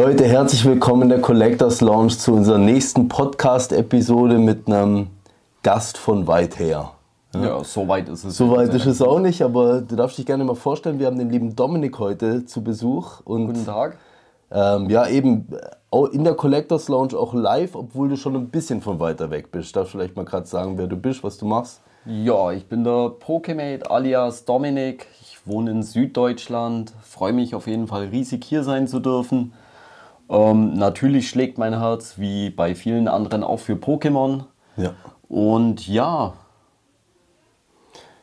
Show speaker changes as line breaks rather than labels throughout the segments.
Leute, herzlich willkommen in der Collectors Lounge zu unserer nächsten Podcast-Episode mit einem Gast von weit her.
Ja, ja so weit ist es.
So weit ist es auch nicht, aber du darfst dich gerne mal vorstellen, wir haben den lieben Dominik heute zu Besuch.
Und, Guten Tag.
Ähm, ja, eben in der Collectors Lounge auch live, obwohl du schon ein bisschen von weiter weg bist. Darfst du vielleicht mal gerade sagen, wer du bist, was du machst?
Ja, ich bin der Pokemate alias Dominik. Ich wohne in Süddeutschland. Freue mich auf jeden Fall riesig hier sein zu dürfen. Ähm, natürlich schlägt mein Herz wie bei vielen anderen auch für Pokémon.
Ja.
Und ja.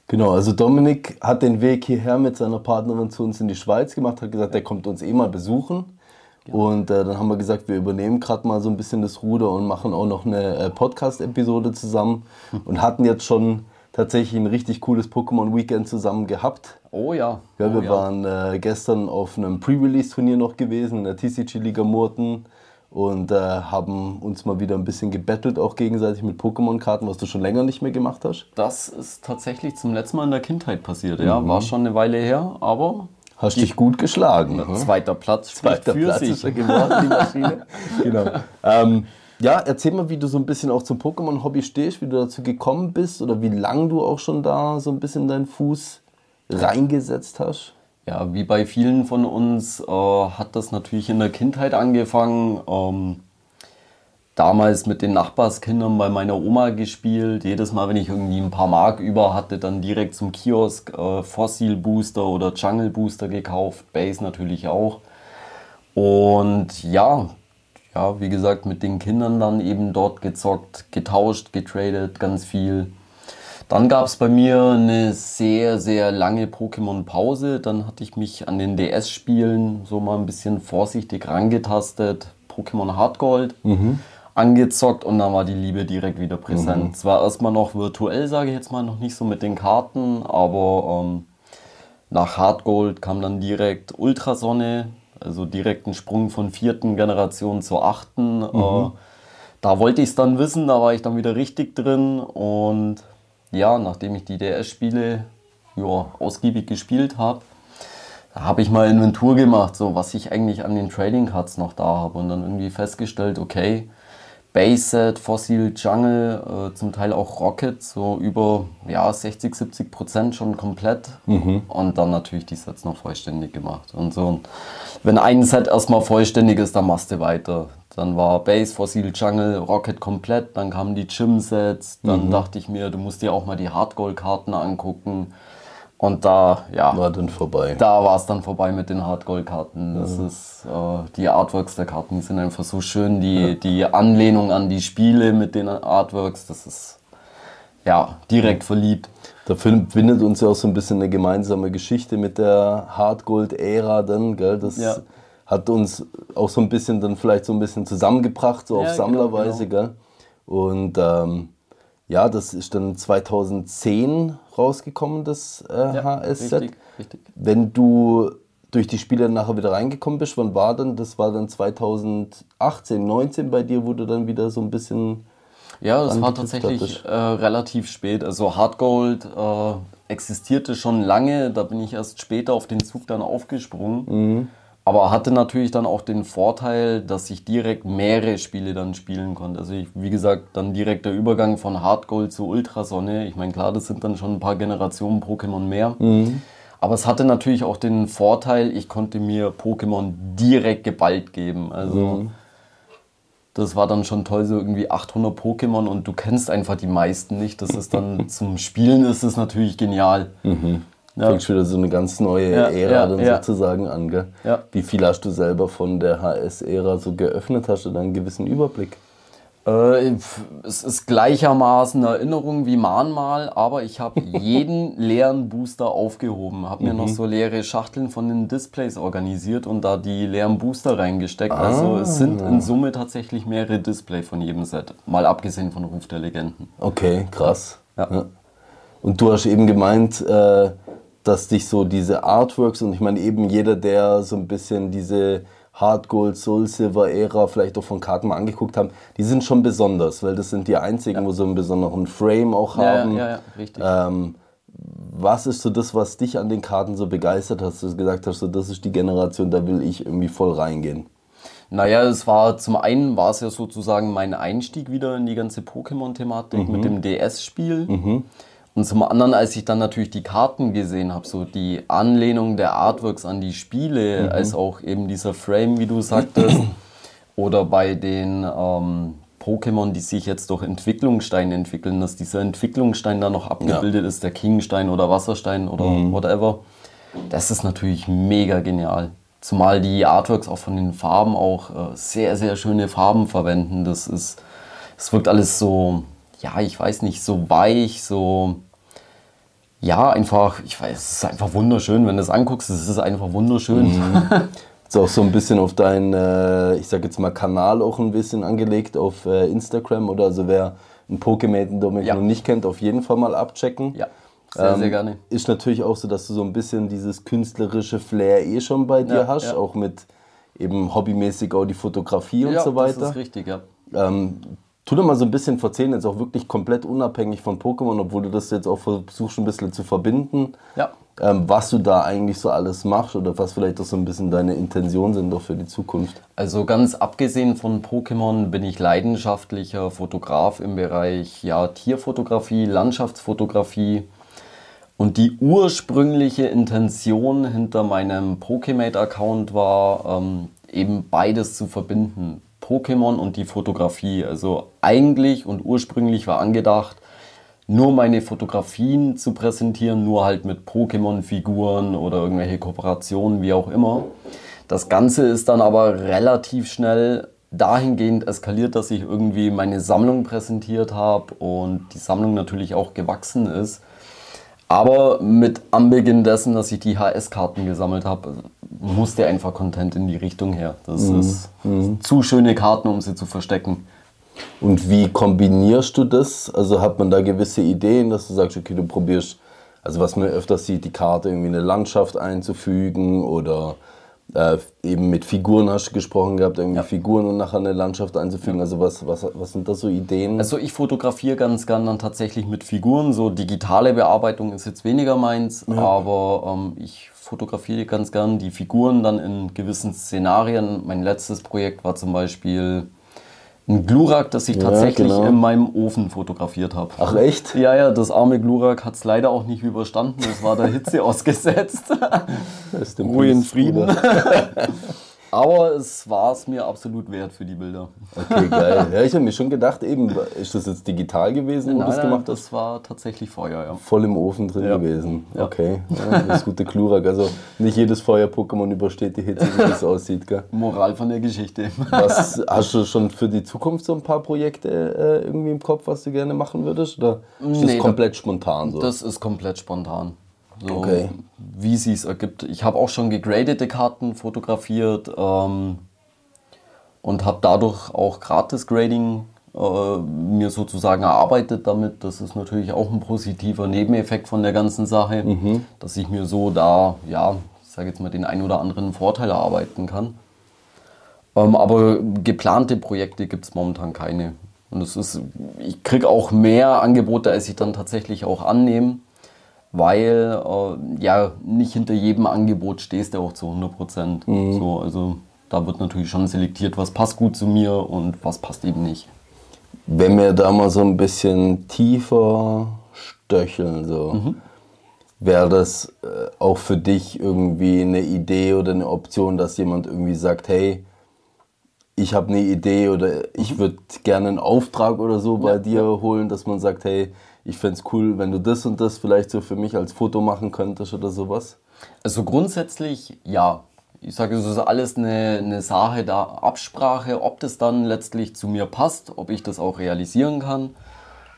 Genau, also Dominik hat den Weg hierher mit seiner Partnerin zu uns in die Schweiz gemacht, hat gesagt, der kommt uns eh mal besuchen. Genau. Und äh, dann haben wir gesagt, wir übernehmen gerade mal so ein bisschen das Ruder und machen auch noch eine äh, Podcast-Episode zusammen und hatten jetzt schon tatsächlich ein richtig cooles Pokémon-Weekend zusammen gehabt.
Oh ja.
ja wir
oh,
waren äh, gestern auf einem Pre-Release-Turnier noch gewesen in der TCG-Liga Murten und äh, haben uns mal wieder ein bisschen gebettelt, auch gegenseitig mit Pokémon-Karten, was du schon länger nicht mehr gemacht hast.
Das ist tatsächlich zum letzten Mal in der Kindheit passiert, ja. Mhm. War schon eine Weile her, aber.
Hast dich gut geschlagen.
Zweiter Platz,
zweiter Platz sich. ist er geworden, die Maschine. genau. Ähm, ja, erzähl mal, wie du so ein bisschen auch zum Pokémon-Hobby stehst, wie du dazu gekommen bist oder wie lange du auch schon da so ein bisschen deinen Fuß reingesetzt hast.
Ja, wie bei vielen von uns äh, hat das natürlich in der Kindheit angefangen. Ähm, damals mit den Nachbarskindern bei meiner Oma gespielt. Jedes Mal, wenn ich irgendwie ein paar Mark über hatte, dann direkt zum Kiosk äh, Fossil Booster oder Jungle Booster gekauft. Base natürlich auch. Und ja, ja, wie gesagt, mit den Kindern dann eben dort gezockt, getauscht, getradet, ganz viel. Dann gab es bei mir eine sehr, sehr lange Pokémon-Pause. Dann hatte ich mich an den DS-Spielen so mal ein bisschen vorsichtig rangetastet. Pokémon Hardgold mhm. angezockt und dann war die Liebe direkt wieder präsent. Mhm. Zwar erstmal noch virtuell, sage ich jetzt mal, noch nicht so mit den Karten, aber ähm, nach Hardgold kam dann direkt Ultrasonne, also direkt ein Sprung von vierten Generation zur achten. Mhm. Äh, da wollte ich es dann wissen, da war ich dann wieder richtig drin. Und ja, nachdem ich die DS-Spiele ja, ausgiebig gespielt habe, habe ich mal Inventur gemacht, so was ich eigentlich an den Trading Cards noch da habe. Und dann irgendwie festgestellt, okay, Base-Set, Fossil Jungle, äh, zum Teil auch Rocket, so über ja, 60, 70 Prozent schon komplett. Mhm. Und dann natürlich die Sets noch vollständig gemacht. Und so, wenn ein Set erstmal vollständig ist, dann machst du weiter. Dann war Base, Fossil Jungle, Rocket komplett, dann kamen die Gym-Sets. Dann mhm. dachte ich mir, du musst dir auch mal die Hardgold-Karten angucken. Und da, ja.
War dann vorbei.
Da war es dann vorbei mit den Hardgold-Karten. Das ja. ist, äh, die Artworks der Karten sind einfach so schön. Die, ja. die Anlehnung an die Spiele mit den Artworks, das ist, ja, direkt verliebt.
Der Film bindet uns ja auch so ein bisschen eine gemeinsame Geschichte mit der Hardgold-Ära dann, gell? Das ja. hat uns auch so ein bisschen dann vielleicht so ein bisschen zusammengebracht, so auf genau, Sammlerweise, genau. gell? Und, ähm, ja, das ist dann 2010 rausgekommen, das äh, ja, HS-Set. Richtig, richtig. Wenn du durch die Spiele nachher wieder reingekommen bist, wann war dann? Das war dann 2018, 19 bei dir, wo du dann wieder so ein bisschen.
Ja, das war tatsächlich äh, relativ spät. Also Hardgold äh, existierte schon lange, da bin ich erst später auf den Zug dann aufgesprungen. Mhm. Aber hatte natürlich dann auch den Vorteil, dass ich direkt mehrere Spiele dann spielen konnte. Also ich, wie gesagt, dann direkt der Übergang von Hardgold zu Ultrasonne. Ich meine, klar, das sind dann schon ein paar Generationen Pokémon mehr. Mhm. Aber es hatte natürlich auch den Vorteil, ich konnte mir Pokémon direkt geballt geben. Also mhm. das war dann schon toll, so irgendwie 800 Pokémon und du kennst einfach die meisten nicht. Das ist dann zum Spielen ist es natürlich genial.
Mhm. Ja. Fängt wieder so eine ganz neue ja, Ära ja, dann sozusagen an. Gell? Ja. Wie viel hast du selber von der HS-Ära so geöffnet? Hast du da einen gewissen Überblick?
Äh, es ist gleichermaßen Erinnerung wie Mahnmal, aber ich habe jeden leeren Booster aufgehoben, habe mir mhm. noch so leere Schachteln von den Displays organisiert und da die leeren Booster reingesteckt. Ah. Also es sind in Summe tatsächlich mehrere Display von jedem Set, mal abgesehen von Ruf der Legenden.
Okay, krass. Ja. Und du hast eben gemeint, äh, dass dich so diese Artworks und ich meine eben jeder, der so ein bisschen diese Hard Gold, Soul Silver Ära vielleicht auch von Karten mal angeguckt haben, die sind schon besonders, weil das sind die einzigen, ja. wo so einen besonderen Frame auch haben. Ja, ja, ja richtig. Ähm, was ist so das, was dich an den Karten so begeistert hast, dass du gesagt hast, so das ist die Generation, da will ich irgendwie voll reingehen?
Naja, es war zum einen war es ja sozusagen mein Einstieg wieder in die ganze Pokémon-Thematik mhm. mit dem DS-Spiel. Mhm. Und zum anderen, als ich dann natürlich die Karten gesehen habe, so die Anlehnung der Artworks an die Spiele, mhm. als auch eben dieser Frame, wie du sagtest, oder bei den ähm, Pokémon, die sich jetzt durch Entwicklungsstein entwickeln, dass dieser Entwicklungsstein da noch abgebildet ja. ist, der Kingstein oder Wasserstein oder mhm. whatever. Das ist natürlich mega genial. Zumal die Artworks auch von den Farben auch äh, sehr, sehr schöne Farben verwenden. Das ist, es wirkt alles so, ja, ich weiß nicht, so weich, so ja, einfach, ich weiß, es ist einfach wunderschön, wenn du es anguckst, es ist einfach wunderschön. Mhm.
ist auch so ein bisschen auf deinen, äh, ich sag jetzt mal, Kanal auch ein bisschen angelegt auf äh, Instagram oder also wer ein Pokémon Dominik ja. noch nicht kennt, auf jeden Fall mal abchecken.
Ja. Sehr, ähm, sehr gerne.
Ist natürlich auch so, dass du so ein bisschen dieses künstlerische Flair eh schon bei dir ja, hast, ja. auch mit eben hobbymäßig auch die Fotografie und so weiter. Das
ist richtig, ja.
Ähm, Tu doch mal so ein bisschen erzählen, jetzt auch wirklich komplett unabhängig von Pokémon, obwohl du das jetzt auch versuchst, ein bisschen zu verbinden.
Ja.
Ähm, was du da eigentlich so alles machst oder was vielleicht auch so ein bisschen deine Intentionen sind doch für die Zukunft.
Also ganz abgesehen von Pokémon bin ich leidenschaftlicher Fotograf im Bereich ja, Tierfotografie, Landschaftsfotografie. Und die ursprüngliche Intention hinter meinem Pokémate-Account war, ähm, eben beides zu verbinden. Pokémon und die Fotografie. Also eigentlich und ursprünglich war angedacht, nur meine Fotografien zu präsentieren, nur halt mit Pokémon-Figuren oder irgendwelche Kooperationen, wie auch immer. Das Ganze ist dann aber relativ schnell dahingehend eskaliert, dass ich irgendwie meine Sammlung präsentiert habe und die Sammlung natürlich auch gewachsen ist. Aber mit Anbeginn dessen, dass ich die HS-Karten gesammelt habe, musste einfach Content in die Richtung her. Das mhm. ist mhm. zu schöne Karten, um sie zu verstecken.
Und wie kombinierst du das? Also hat man da gewisse Ideen, dass du sagst, okay, du probierst, also was man öfters sieht, die Karte irgendwie eine Landschaft einzufügen oder äh, eben mit Figuren hast du gesprochen gehabt, irgendwie ja. Figuren und nachher eine Landschaft einzufügen. Ja. Also was, was, was sind da so Ideen?
Also ich fotografiere ganz gern dann tatsächlich mit Figuren. So digitale Bearbeitung ist jetzt weniger meins, ja. aber ähm, ich fotografiere ganz gern die Figuren dann in gewissen Szenarien. Mein letztes Projekt war zum Beispiel ein Glurak, das ich tatsächlich ja, genau. in meinem Ofen fotografiert habe.
Ach echt?
Ja, ja, das arme Glurak hat es leider auch nicht überstanden. Es war der Hitze ausgesetzt. Ruhe in Frieden. Aber es war es mir absolut wert für die Bilder.
Okay, geil. Ja, ich habe mir schon gedacht, eben, ist das jetzt digital gewesen,
wo du das gemacht hast? Das war tatsächlich Feuer, ja.
Voll im Ofen drin ja. gewesen. Ja. Okay, ja, das gute Klurak. Also nicht jedes Feuer-Pokémon übersteht die Hitze, wie es aussieht, gell?
Moral von der Geschichte.
Was, hast du schon für die Zukunft so ein paar Projekte äh, irgendwie im Kopf, was du gerne machen würdest? Oder ist nee, das komplett spontan so?
Das ist komplett spontan.
So, okay.
Wie sie es ergibt. Ich habe auch schon gegradete Karten fotografiert ähm, und habe dadurch auch Gratis-Grading äh, mir sozusagen erarbeitet damit. Das ist natürlich auch ein positiver Nebeneffekt von der ganzen Sache, mhm. dass ich mir so da, ja, ich sage jetzt mal, den ein oder anderen Vorteil erarbeiten kann. Ähm, aber geplante Projekte gibt es momentan keine. Und es ist, ich kriege auch mehr Angebote, als ich dann tatsächlich auch annehme weil äh, ja nicht hinter jedem Angebot stehst du auch zu 100 Prozent. Mhm. So, also da wird natürlich schon selektiert, was passt gut zu mir und was passt eben nicht.
Wenn wir da mal so ein bisschen tiefer stöcheln, so, mhm. wäre das äh, auch für dich irgendwie eine Idee oder eine Option, dass jemand irgendwie sagt, hey, ich habe eine Idee oder ich mhm. würde gerne einen Auftrag oder so bei ja, dir holen, dass man sagt, hey, ich fände es cool, wenn du das und das vielleicht so für mich als Foto machen könntest oder sowas?
Also grundsätzlich ja. Ich sage, es ist alles eine, eine Sache der Absprache, ob das dann letztlich zu mir passt, ob ich das auch realisieren kann.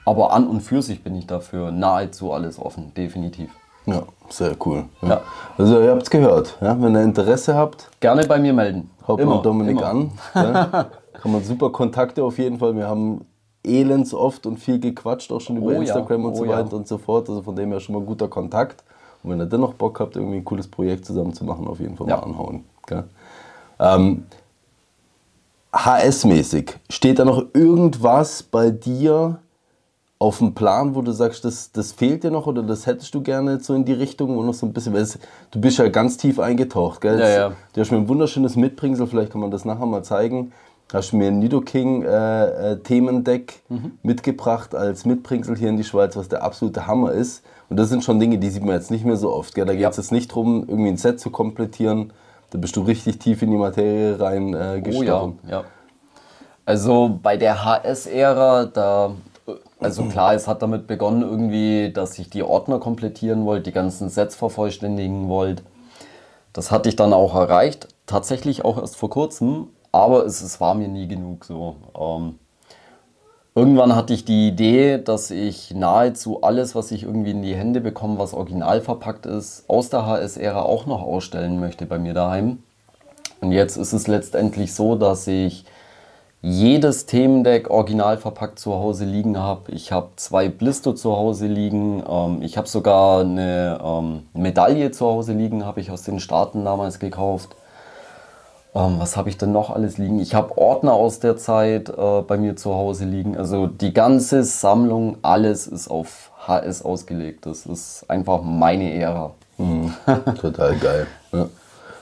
Aber an und für sich bin ich dafür nahezu alles offen, definitiv.
Ja, sehr cool. Ja. ja. Also ihr habt es gehört, ja? wenn ihr Interesse habt.
Gerne bei mir melden.
Haut immer, mal Dominik immer. an. Ja? Kann man super Kontakte auf jeden Fall. Wir haben elends oft und viel gequatscht, auch schon über oh, Instagram ja. und oh, so weiter und so fort. Also von dem her schon mal guter Kontakt. Und wenn ihr dennoch Bock habt, irgendwie ein cooles Projekt zusammen zu machen, auf jeden Fall mal anhauen. Ähm, HS-mäßig, steht da noch irgendwas bei dir, auf dem Plan, wo du sagst, das, das fehlt dir noch oder das hättest du gerne so in die Richtung und noch so ein bisschen, weil es, du bist ja ganz tief eingetaucht, gell?
Ja, ja.
Du hast mir ein wunderschönes Mitbringsel, vielleicht kann man das nachher mal zeigen. Hast mir ein Nido King äh, äh, mhm. mitgebracht als Mitbringsel hier in die Schweiz, was der absolute Hammer ist. Und das sind schon Dinge, die sieht man jetzt nicht mehr so oft. Gell? Da geht es ja. jetzt nicht darum, irgendwie ein Set zu komplettieren. Da bist du richtig tief in die Materie rein äh.
Oh ja, ja. Also bei der HS-Ära, da also klar, es hat damit begonnen irgendwie, dass ich die Ordner komplettieren wollte, die ganzen Sets vervollständigen wollte. Das hatte ich dann auch erreicht, tatsächlich auch erst vor kurzem, aber es, es war mir nie genug so. Ähm, irgendwann hatte ich die Idee, dass ich nahezu alles, was ich irgendwie in die Hände bekomme, was original verpackt ist, aus der HS-Ära auch noch ausstellen möchte bei mir daheim. Und jetzt ist es letztendlich so, dass ich jedes Themendeck original verpackt zu Hause liegen habe. Ich habe zwei Blister zu Hause liegen. Ähm, ich habe sogar eine ähm, Medaille zu Hause liegen, habe ich aus den Staaten damals gekauft. Ähm, was habe ich denn noch alles liegen? Ich habe Ordner aus der Zeit äh, bei mir zu Hause liegen. Also die ganze Sammlung, alles ist auf HS ausgelegt. Das ist einfach meine Ära.
Mhm. Total geil. Ja.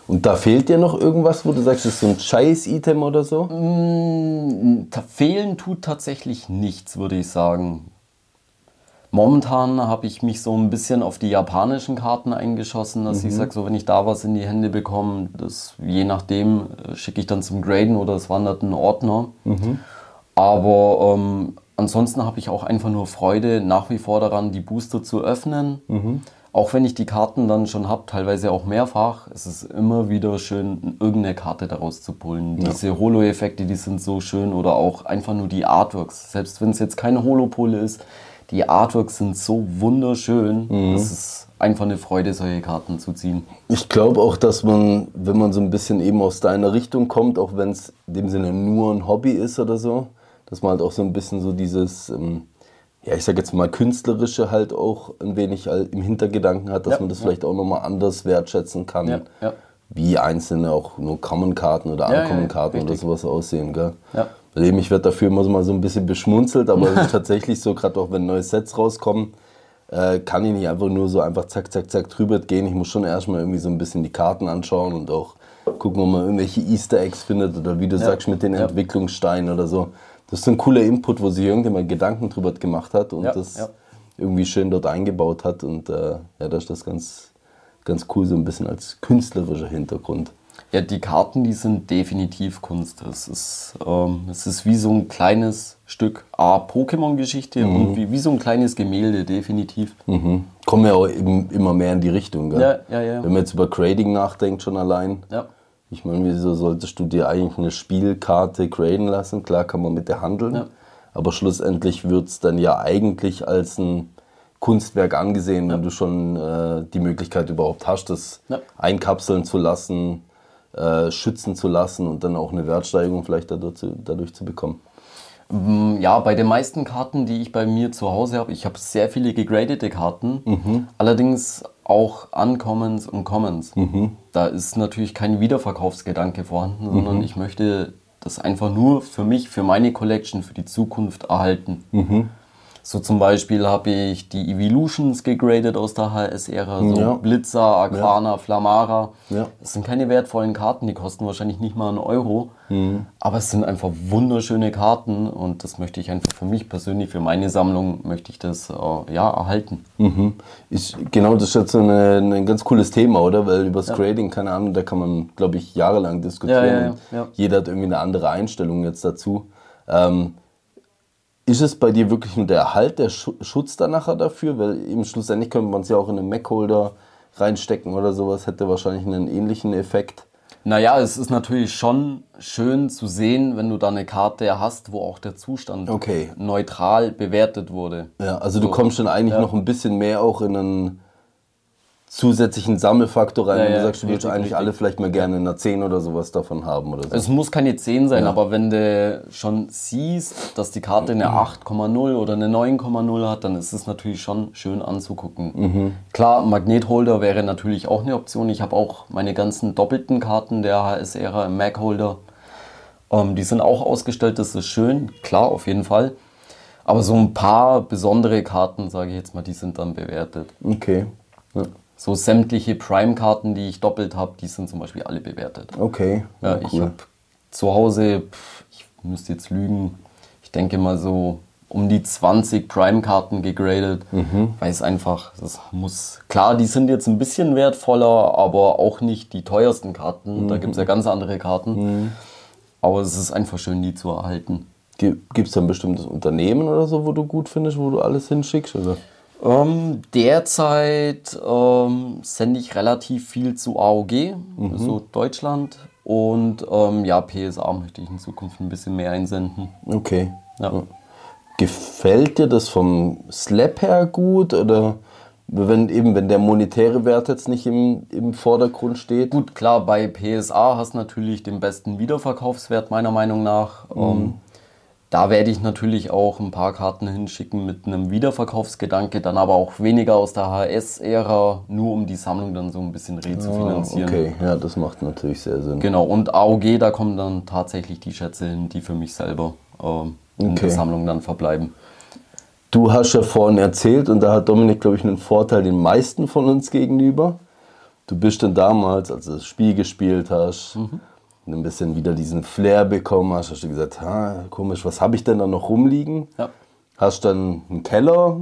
Und da fehlt dir noch irgendwas, wo du sagst, das ist so ein Scheiß-Item oder so?
Mm, fehlen tut tatsächlich nichts, würde ich sagen. Momentan habe ich mich so ein bisschen auf die japanischen Karten eingeschossen, dass mhm. ich sage, so wenn ich da was in die Hände bekomme, das je nachdem äh, schicke ich dann zum Graden oder es wandert ein Ordner. Mhm. Aber ähm, ansonsten habe ich auch einfach nur Freude nach wie vor daran, die Booster zu öffnen. Mhm auch wenn ich die Karten dann schon habe, teilweise auch mehrfach, ist es immer wieder schön, irgendeine Karte daraus zu pullen. Ja. Diese Holo-Effekte, die sind so schön oder auch einfach nur die Artworks. Selbst wenn es jetzt keine Holo-Pole ist, die Artworks sind so wunderschön. Mhm. Das ist einfach eine Freude, solche Karten zu ziehen.
Ich glaube auch, dass man, wenn man so ein bisschen eben aus deiner Richtung kommt, auch wenn es in dem Sinne nur ein Hobby ist oder so, dass man halt auch so ein bisschen so dieses... Ähm, ja, ich sag jetzt mal, künstlerische halt auch ein wenig im Hintergedanken hat, dass ja, man das ja. vielleicht auch nochmal anders wertschätzen kann. Ja, ja. Wie einzelne auch nur Common-Karten oder Uncommon-Karten oder sowas aussehen, gell? Ja. Dem ich werde dafür immer so mal so ein bisschen beschmunzelt, aber es ist tatsächlich so, gerade auch wenn neue Sets rauskommen, äh, kann ich nicht einfach nur so einfach zack, zack, zack drüber gehen. Ich muss schon erstmal irgendwie so ein bisschen die Karten anschauen und auch gucken, ob man irgendwelche Easter Eggs findet oder wie du sagst mit den Entwicklungssteinen oder so das ist ein cooler Input, wo sich irgendjemand Gedanken drüber gemacht hat und ja, das ja. irgendwie schön dort eingebaut hat. Und äh, ja, da ist das ganz, ganz cool, so ein bisschen als künstlerischer Hintergrund.
Ja, die Karten, die sind definitiv Kunst. Es ist, ähm, es ist wie so ein kleines Stück A, Pokémon-Geschichte mhm. und wie, wie so ein kleines Gemälde, definitiv.
Mhm. Kommen ja auch immer mehr in die Richtung. Gell? Ja, ja, ja. Wenn man jetzt über Grading nachdenkt, schon allein. Ja. Ich meine, wieso solltest du dir eigentlich eine Spielkarte graden lassen? Klar kann man mit der handeln, ja. aber schlussendlich wird es dann ja eigentlich als ein Kunstwerk angesehen, ja. wenn du schon äh, die Möglichkeit überhaupt hast, das ja. einkapseln zu lassen, äh, schützen zu lassen und dann auch eine Wertsteigerung vielleicht dadurch zu, dadurch zu bekommen.
Mm, ja, bei den meisten Karten, die ich bei mir zu Hause habe, ich habe sehr viele gegradete Karten. Mhm. Allerdings auch Uncommons und Commons. Mhm. Da ist natürlich kein Wiederverkaufsgedanke vorhanden, sondern mhm. ich möchte das einfach nur für mich, für meine Collection, für die Zukunft erhalten. So zum Beispiel habe ich die Evolutions gegradet aus der HS-Ära, so ja. Blitzer, Aquana, ja. Flamara. Ja. Das sind keine wertvollen Karten, die kosten wahrscheinlich nicht mal einen Euro. Mhm. Aber es sind einfach wunderschöne Karten und das möchte ich einfach für mich persönlich, für meine Sammlung, möchte ich das äh, ja, erhalten.
Mhm. Ich, genau, das ist jetzt so eine, ein ganz cooles Thema, oder? Weil über das Grading, keine Ahnung, da kann man, glaube ich, jahrelang diskutieren. Jeder hat irgendwie eine andere Einstellung jetzt dazu. Ähm, ist es bei dir wirklich nur der Erhalt, der Schutz dann nachher dafür? Weil eben schlussendlich könnte man es ja auch in einen Mac-Holder reinstecken oder sowas, hätte wahrscheinlich einen ähnlichen Effekt.
Naja, es ist natürlich schon schön zu sehen, wenn du da eine Karte hast, wo auch der Zustand
Okay.
neutral bewertet wurde.
Ja, also du kommst dann eigentlich noch ein bisschen mehr auch in einen zusätzlichen Sammelfaktor rein,
Ja,
wenn du
ja,
sagst, du
richtig,
eigentlich
richtig.
alle vielleicht mal gerne in einer 10 oder sowas davon haben oder so.
Es muss keine 10 sein,
Ja.
aber wenn du schon siehst, dass die Karte eine 8,0 oder eine 9,0 hat, dann ist es natürlich schon schön anzugucken.
Mhm.
Klar, Magnetholder wäre natürlich auch eine Option. Ich habe auch meine ganzen doppelten Karten der HS-Ära im Mag-Holder. Ähm, die sind auch ausgestellt, das ist schön, klar, auf jeden Fall. Aber so ein paar besondere Karten, sage ich jetzt mal, die sind dann bewertet.
Okay. Ja.
So sämtliche Prime-Karten, die ich doppelt habe, die sind zum Beispiel alle bewertet.
Okay.
Ja, ich habe zu Hause, ich müsste jetzt lügen, ich denke mal so um die 20 Prime-Karten gegradet, weil es einfach, das muss, klar, die sind jetzt ein bisschen wertvoller, aber auch nicht die teuersten Karten, da gibt es ja ganz andere Karten, aber es ist einfach schön, die zu erhalten.
Gibt es da ein bestimmtes Unternehmen oder so, wo du gut findest, wo du alles hinschickst? Oder?
Ähm, derzeit ähm, sende ich relativ viel zu AOG, so Deutschland. Und ähm, ja, PSA möchte ich in Zukunft ein bisschen mehr einsenden.
Okay.
Ja.
Gefällt dir das vom Slap her gut oder wenn eben wenn der monetäre Wert jetzt nicht im, im Vordergrund steht?
Gut, klar, bei PSA hast du natürlich den besten Wiederverkaufswert meiner Meinung nach. Ähm, da werde ich natürlich auch ein paar Karten hinschicken mit einem Wiederverkaufsgedanke, dann aber auch weniger aus der HS-Ära, nur um die Sammlung dann so ein bisschen rezufinanzieren.
Ah, Okay, ja, das macht natürlich sehr Sinn.
Genau, und AOG, da kommen dann tatsächlich die Schätze hin, die für mich selber ähm, in
Okay.
der Sammlung dann verbleiben.
Du hast ja vorhin erzählt, und da hat Dominik, glaube ich, einen Vorteil den meisten von uns gegenüber. Du bist dann damals, als du das Spiel gespielt hast,
Mhm.
Und ein bisschen wieder diesen Flair bekommen hast, hast du gesagt, ha, komisch, was habe ich denn da noch rumliegen?
Ja.
Hast dann einen Keller,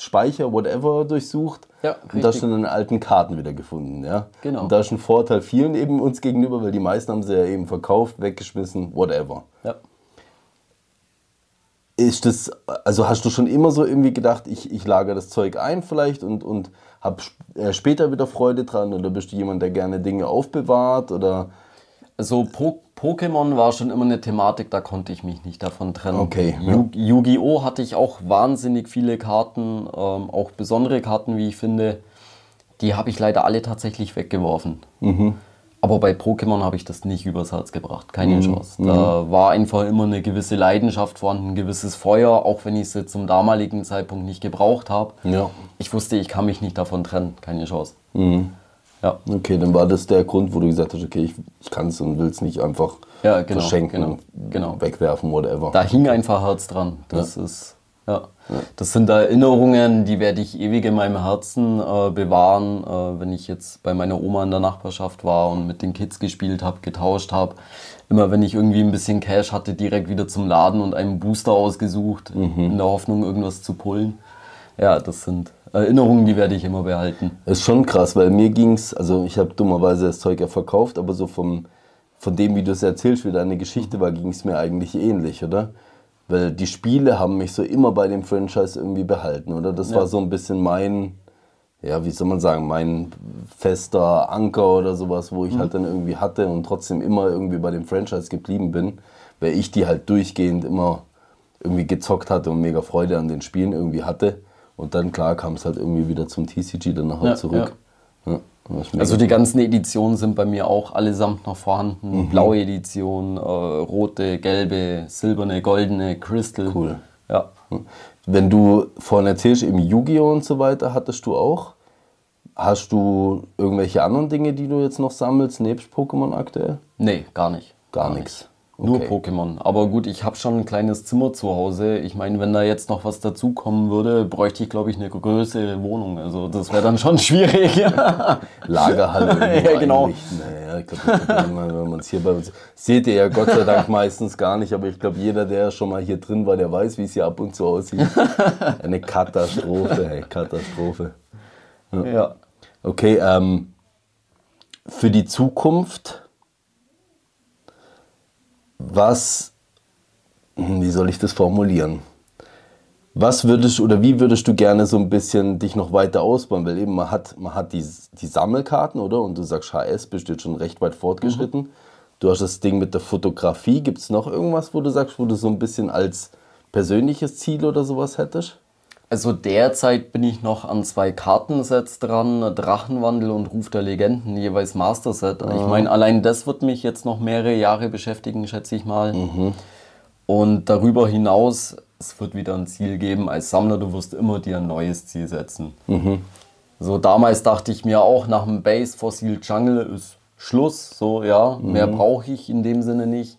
Speicher, whatever durchsucht.
Ja,
und da hast du dann alten Karten wieder gefunden, ja.
Genau.
Und da ist ein Vorteil vielen eben uns gegenüber, weil die meisten haben sie ja eben verkauft, weggeschmissen, whatever.
Ja.
Ist das, also hast du schon immer so irgendwie gedacht, ich, ich lagere das Zeug ein vielleicht und, und habe später wieder Freude dran oder bist du jemand, der gerne Dinge aufbewahrt oder
Also po Pokémon war schon immer eine Thematik, da konnte ich mich nicht davon trennen.
Okay, ja.
Yu-Gi-Oh! hatte ich auch wahnsinnig viele Karten, ähm, auch besondere Karten, wie ich finde. Die habe ich leider alle tatsächlich weggeworfen.
Mhm.
Aber bei Pokémon habe ich das nicht übers Herz gebracht, keine
Mhm.
Chance. Da war einfach immer eine gewisse Leidenschaft vorhanden, ein gewisses Feuer, auch wenn ich es zum damaligen Zeitpunkt nicht gebraucht habe.
Ja.
Ich wusste, ich kann mich nicht davon trennen, keine Chance. Ja.
Okay, dann war das der Grund, wo du gesagt hast, okay, ich, kann es und will es nicht einfach
Ja, genau,
verschenken,
genau, genau.
wegwerfen, whatever.
Da hing einfach Herz dran. Das ist, ja. Das sind Erinnerungen, die werde ich ewig in meinem Herzen äh, bewahren, äh, wenn ich jetzt bei meiner Oma in der Nachbarschaft war und mit den Kids gespielt habe, getauscht habe. Immer wenn ich irgendwie ein bisschen Cash hatte, direkt wieder zum Laden und einen Booster ausgesucht, in der Hoffnung, irgendwas zu pullen. Ja, das sind Erinnerungen, die werde ich immer behalten.
Das ist schon krass, weil mir ging's, also ich habe dummerweise das Zeug ja verkauft, aber so vom, von dem, wie du es erzählst, wie deine Geschichte war, ging es mir eigentlich ähnlich, oder? Weil die Spiele haben mich so immer bei dem Franchise irgendwie behalten, oder? Das war so ein bisschen mein, ja, wie soll man sagen, mein fester Anker oder sowas, wo ich halt dann irgendwie hatte und trotzdem immer irgendwie bei dem Franchise geblieben bin, weil ich die halt durchgehend immer irgendwie gezockt hatte und mega Freude an den Spielen irgendwie hatte. Und dann, klar, kam es halt irgendwie wieder zum TCG dann nachher
Ja,
zurück. Ja. mega
Also die ganzen Editionen sind bei mir auch allesamt noch vorhanden.
Mhm.
Blaue Edition, äh, rote, gelbe, silberne, goldene, Crystal.
Cool.
Ja.
Wenn du vorhin erzählst, im Yu-Gi-Oh! und so weiter, hattest du auch. Hast du irgendwelche anderen Dinge, die du jetzt noch sammelst, nebst Pokémon aktuell?
Nee, gar nicht.
Gar nichts.
Nur
Okay.
Pokémon. Aber gut, ich habe schon ein kleines Zimmer zu Hause. Ich meine, wenn da jetzt noch was dazukommen würde, bräuchte ich, glaube ich, eine größere Wohnung. Also das wäre dann schon schwierig.
Lagerhalle
Ja, genau.
einrichten. Naja, ich glaube, wenn man es hier bei uns seht ihr ja Gott sei Dank meistens gar nicht, aber ich glaube, jeder, der schon mal hier drin war, der weiß, wie es hier ab und zu aussieht. Eine Katastrophe, hey, Katastrophe.
ja.
Okay, ähm, für die Zukunft, was, hm, wie soll ich das formulieren? Was würdest oder wie würdest du gerne so ein bisschen dich noch weiter ausbauen? Weil eben man hat, man hat die, die Sammelkarten, oder? Und du sagst, HS bist jetzt schon recht weit fortgeschritten. Mhm. Du hast das Ding mit der Fotografie. Gibt es noch irgendwas, wo du sagst, wo du so ein bisschen als persönliches Ziel oder sowas hättest?
Also derzeit bin ich noch an zwei Kartensets dran, Drachenwandel und Ruf der Legenden, jeweils Master-Set. Ah. Ich meine, allein das wird mich jetzt noch mehrere Jahre beschäftigen, schätze ich mal. Mhm. Und darüber hinaus, es wird wieder ein Ziel geben. Als Sammler, du wirst immer dir ein neues Ziel setzen. Mhm. So damals dachte ich mir auch, nach dem Base Fossil Jungle ist Schluss. So, ja, mhm. mehr brauche ich in dem Sinne nicht.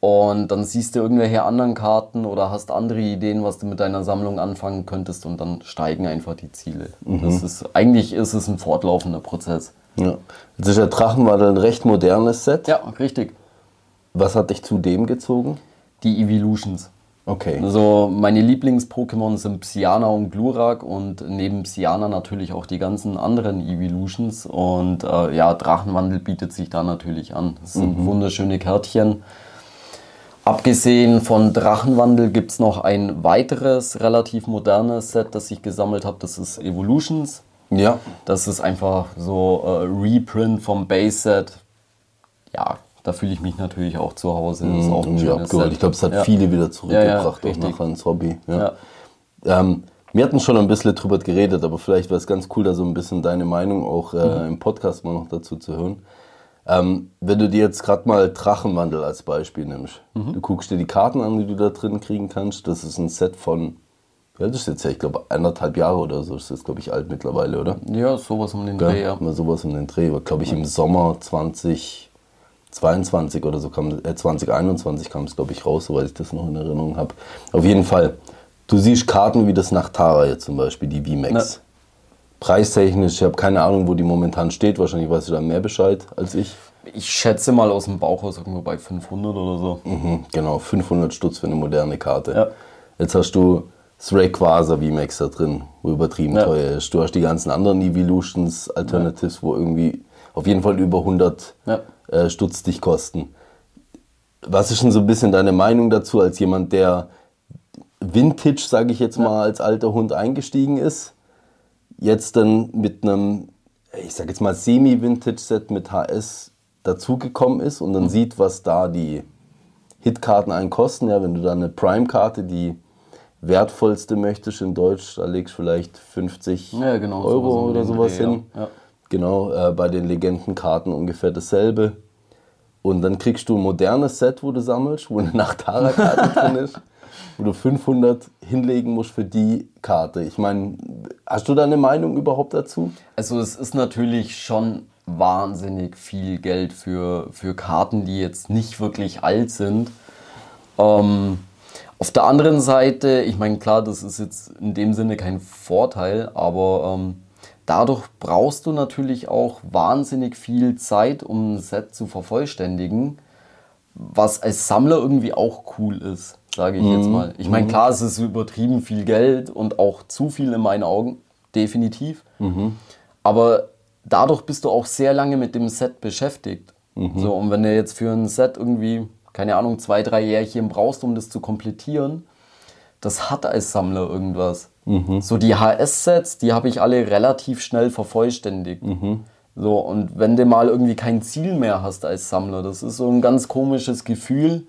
Und dann siehst du irgendwelche anderen Karten oder hast andere Ideen, was du mit deiner Sammlung anfangen könntest und dann steigen einfach die Ziele. Mhm. Das ist, eigentlich ist es ein fortlaufender Prozess.
Ja. Jetzt ist der Drachenwandel ein recht modernes Set.
Ja, richtig.
Was hat dich zu dem gezogen?
Die Evolutions. Okay. Also meine Lieblings-Pokémon sind Psyana und Glurak und neben Psyana natürlich auch die ganzen anderen Evolutions. Und äh, ja, Drachenwandel bietet sich da natürlich an. Das sind mhm. wunderschöne Kärtchen. Abgesehen von Drachenwandel gibt es noch ein weiteres relativ modernes Set, das ich gesammelt habe. Das ist Evolutions. Ja. Das ist einfach so äh, Reprint vom Base-Set. Ja, da fühle ich mich natürlich auch zu Hause. Das ist auch
ein schönes Set. Ich glaube, es hat ja. viele wieder zurückgebracht, ja, ja, auch nachher ins Hobby. Ja. Ähm, wir hatten schon ein bisschen drüber geredet, aber vielleicht wäre es ganz cool, da so ein bisschen deine Meinung auch äh, mhm. im Podcast mal noch dazu zu hören. Ähm, wenn du dir jetzt gerade mal Drachenwandel als Beispiel nimmst, mhm. du guckst dir die Karten an, die du da drin kriegen kannst. Das ist ein Set von, ja, das ist jetzt ja, ich glaube, eineinhalb Jahre oder so. Das ist, glaube ich, alt mittlerweile, oder?
Ja, sowas um den Dreh, ja.
ja. Sowas um den Dreh. Glaube ich, im Sommer 2022 oder so kam, äh, 2021 kam es, glaube ich, raus, soweit ich das noch in Erinnerung habe. Auf jeden Fall, du siehst Karten wie das Nachtara jetzt zum Beispiel, die VMAX. Preistechnisch, ich habe keine Ahnung, wo die momentan steht. Wahrscheinlich weißt du da mehr Bescheid als ich.
Ich schätze mal aus dem Bauchhaus irgendwo bei 500 oder so.
Mhm, genau, 500 Stutz für eine moderne Karte. Ja. Jetzt hast du das Rayquaza VMAX da drin, wo übertrieben ja. teuer ist. Du hast die ganzen anderen Evolutions Alternatives, ja. wo irgendwie auf jeden Fall über 100 ja. äh, Stutz dich kosten. Was ist denn so ein bisschen deine Meinung dazu, als jemand, der Vintage, sage ich jetzt mal, als alter Hund eingestiegen ist? Jetzt dann mit einem, ich sag jetzt mal, Semi-Vintage-Set mit HS dazugekommen ist und dann mhm. sieht, was da die Hitkarten einen kosten. Ja, wenn du da eine Prime-Karte, die wertvollste möchtest in Deutsch, da legst du vielleicht 50 ja, genau, Euro sowas oder sowas Dreh, hin. Ja. Genau, äh, bei den Legendenkarten ungefähr dasselbe. Und dann kriegst du ein modernes Set, wo du sammelst, wo eine Nachtara-Karte drin ist wo du 500 hinlegen musst für die Karte. Ich meine, hast du da eine Meinung überhaupt dazu?
Also es ist natürlich schon wahnsinnig viel Geld für, für Karten, die jetzt nicht wirklich alt sind. Ähm, auf der anderen Seite, ich meine, klar, das ist jetzt in dem Sinne kein Vorteil, aber ähm, dadurch brauchst du natürlich auch wahnsinnig viel Zeit, um ein Set zu vervollständigen, was als Sammler irgendwie auch cool ist sage ich mhm. jetzt mal. Ich meine, mhm. klar, es ist übertrieben viel Geld und auch zu viel in meinen Augen, definitiv. Mhm. Aber dadurch bist du auch sehr lange mit dem Set beschäftigt. Mhm. So, und wenn du jetzt für ein Set irgendwie, keine Ahnung, zwei, drei Jährchen brauchst, um das zu komplettieren, das hat als Sammler irgendwas. Mhm. So die HS-Sets, die habe ich alle relativ schnell vervollständigt. Mhm. So, und wenn du mal irgendwie kein Ziel mehr hast als Sammler, das ist so ein ganz komisches Gefühl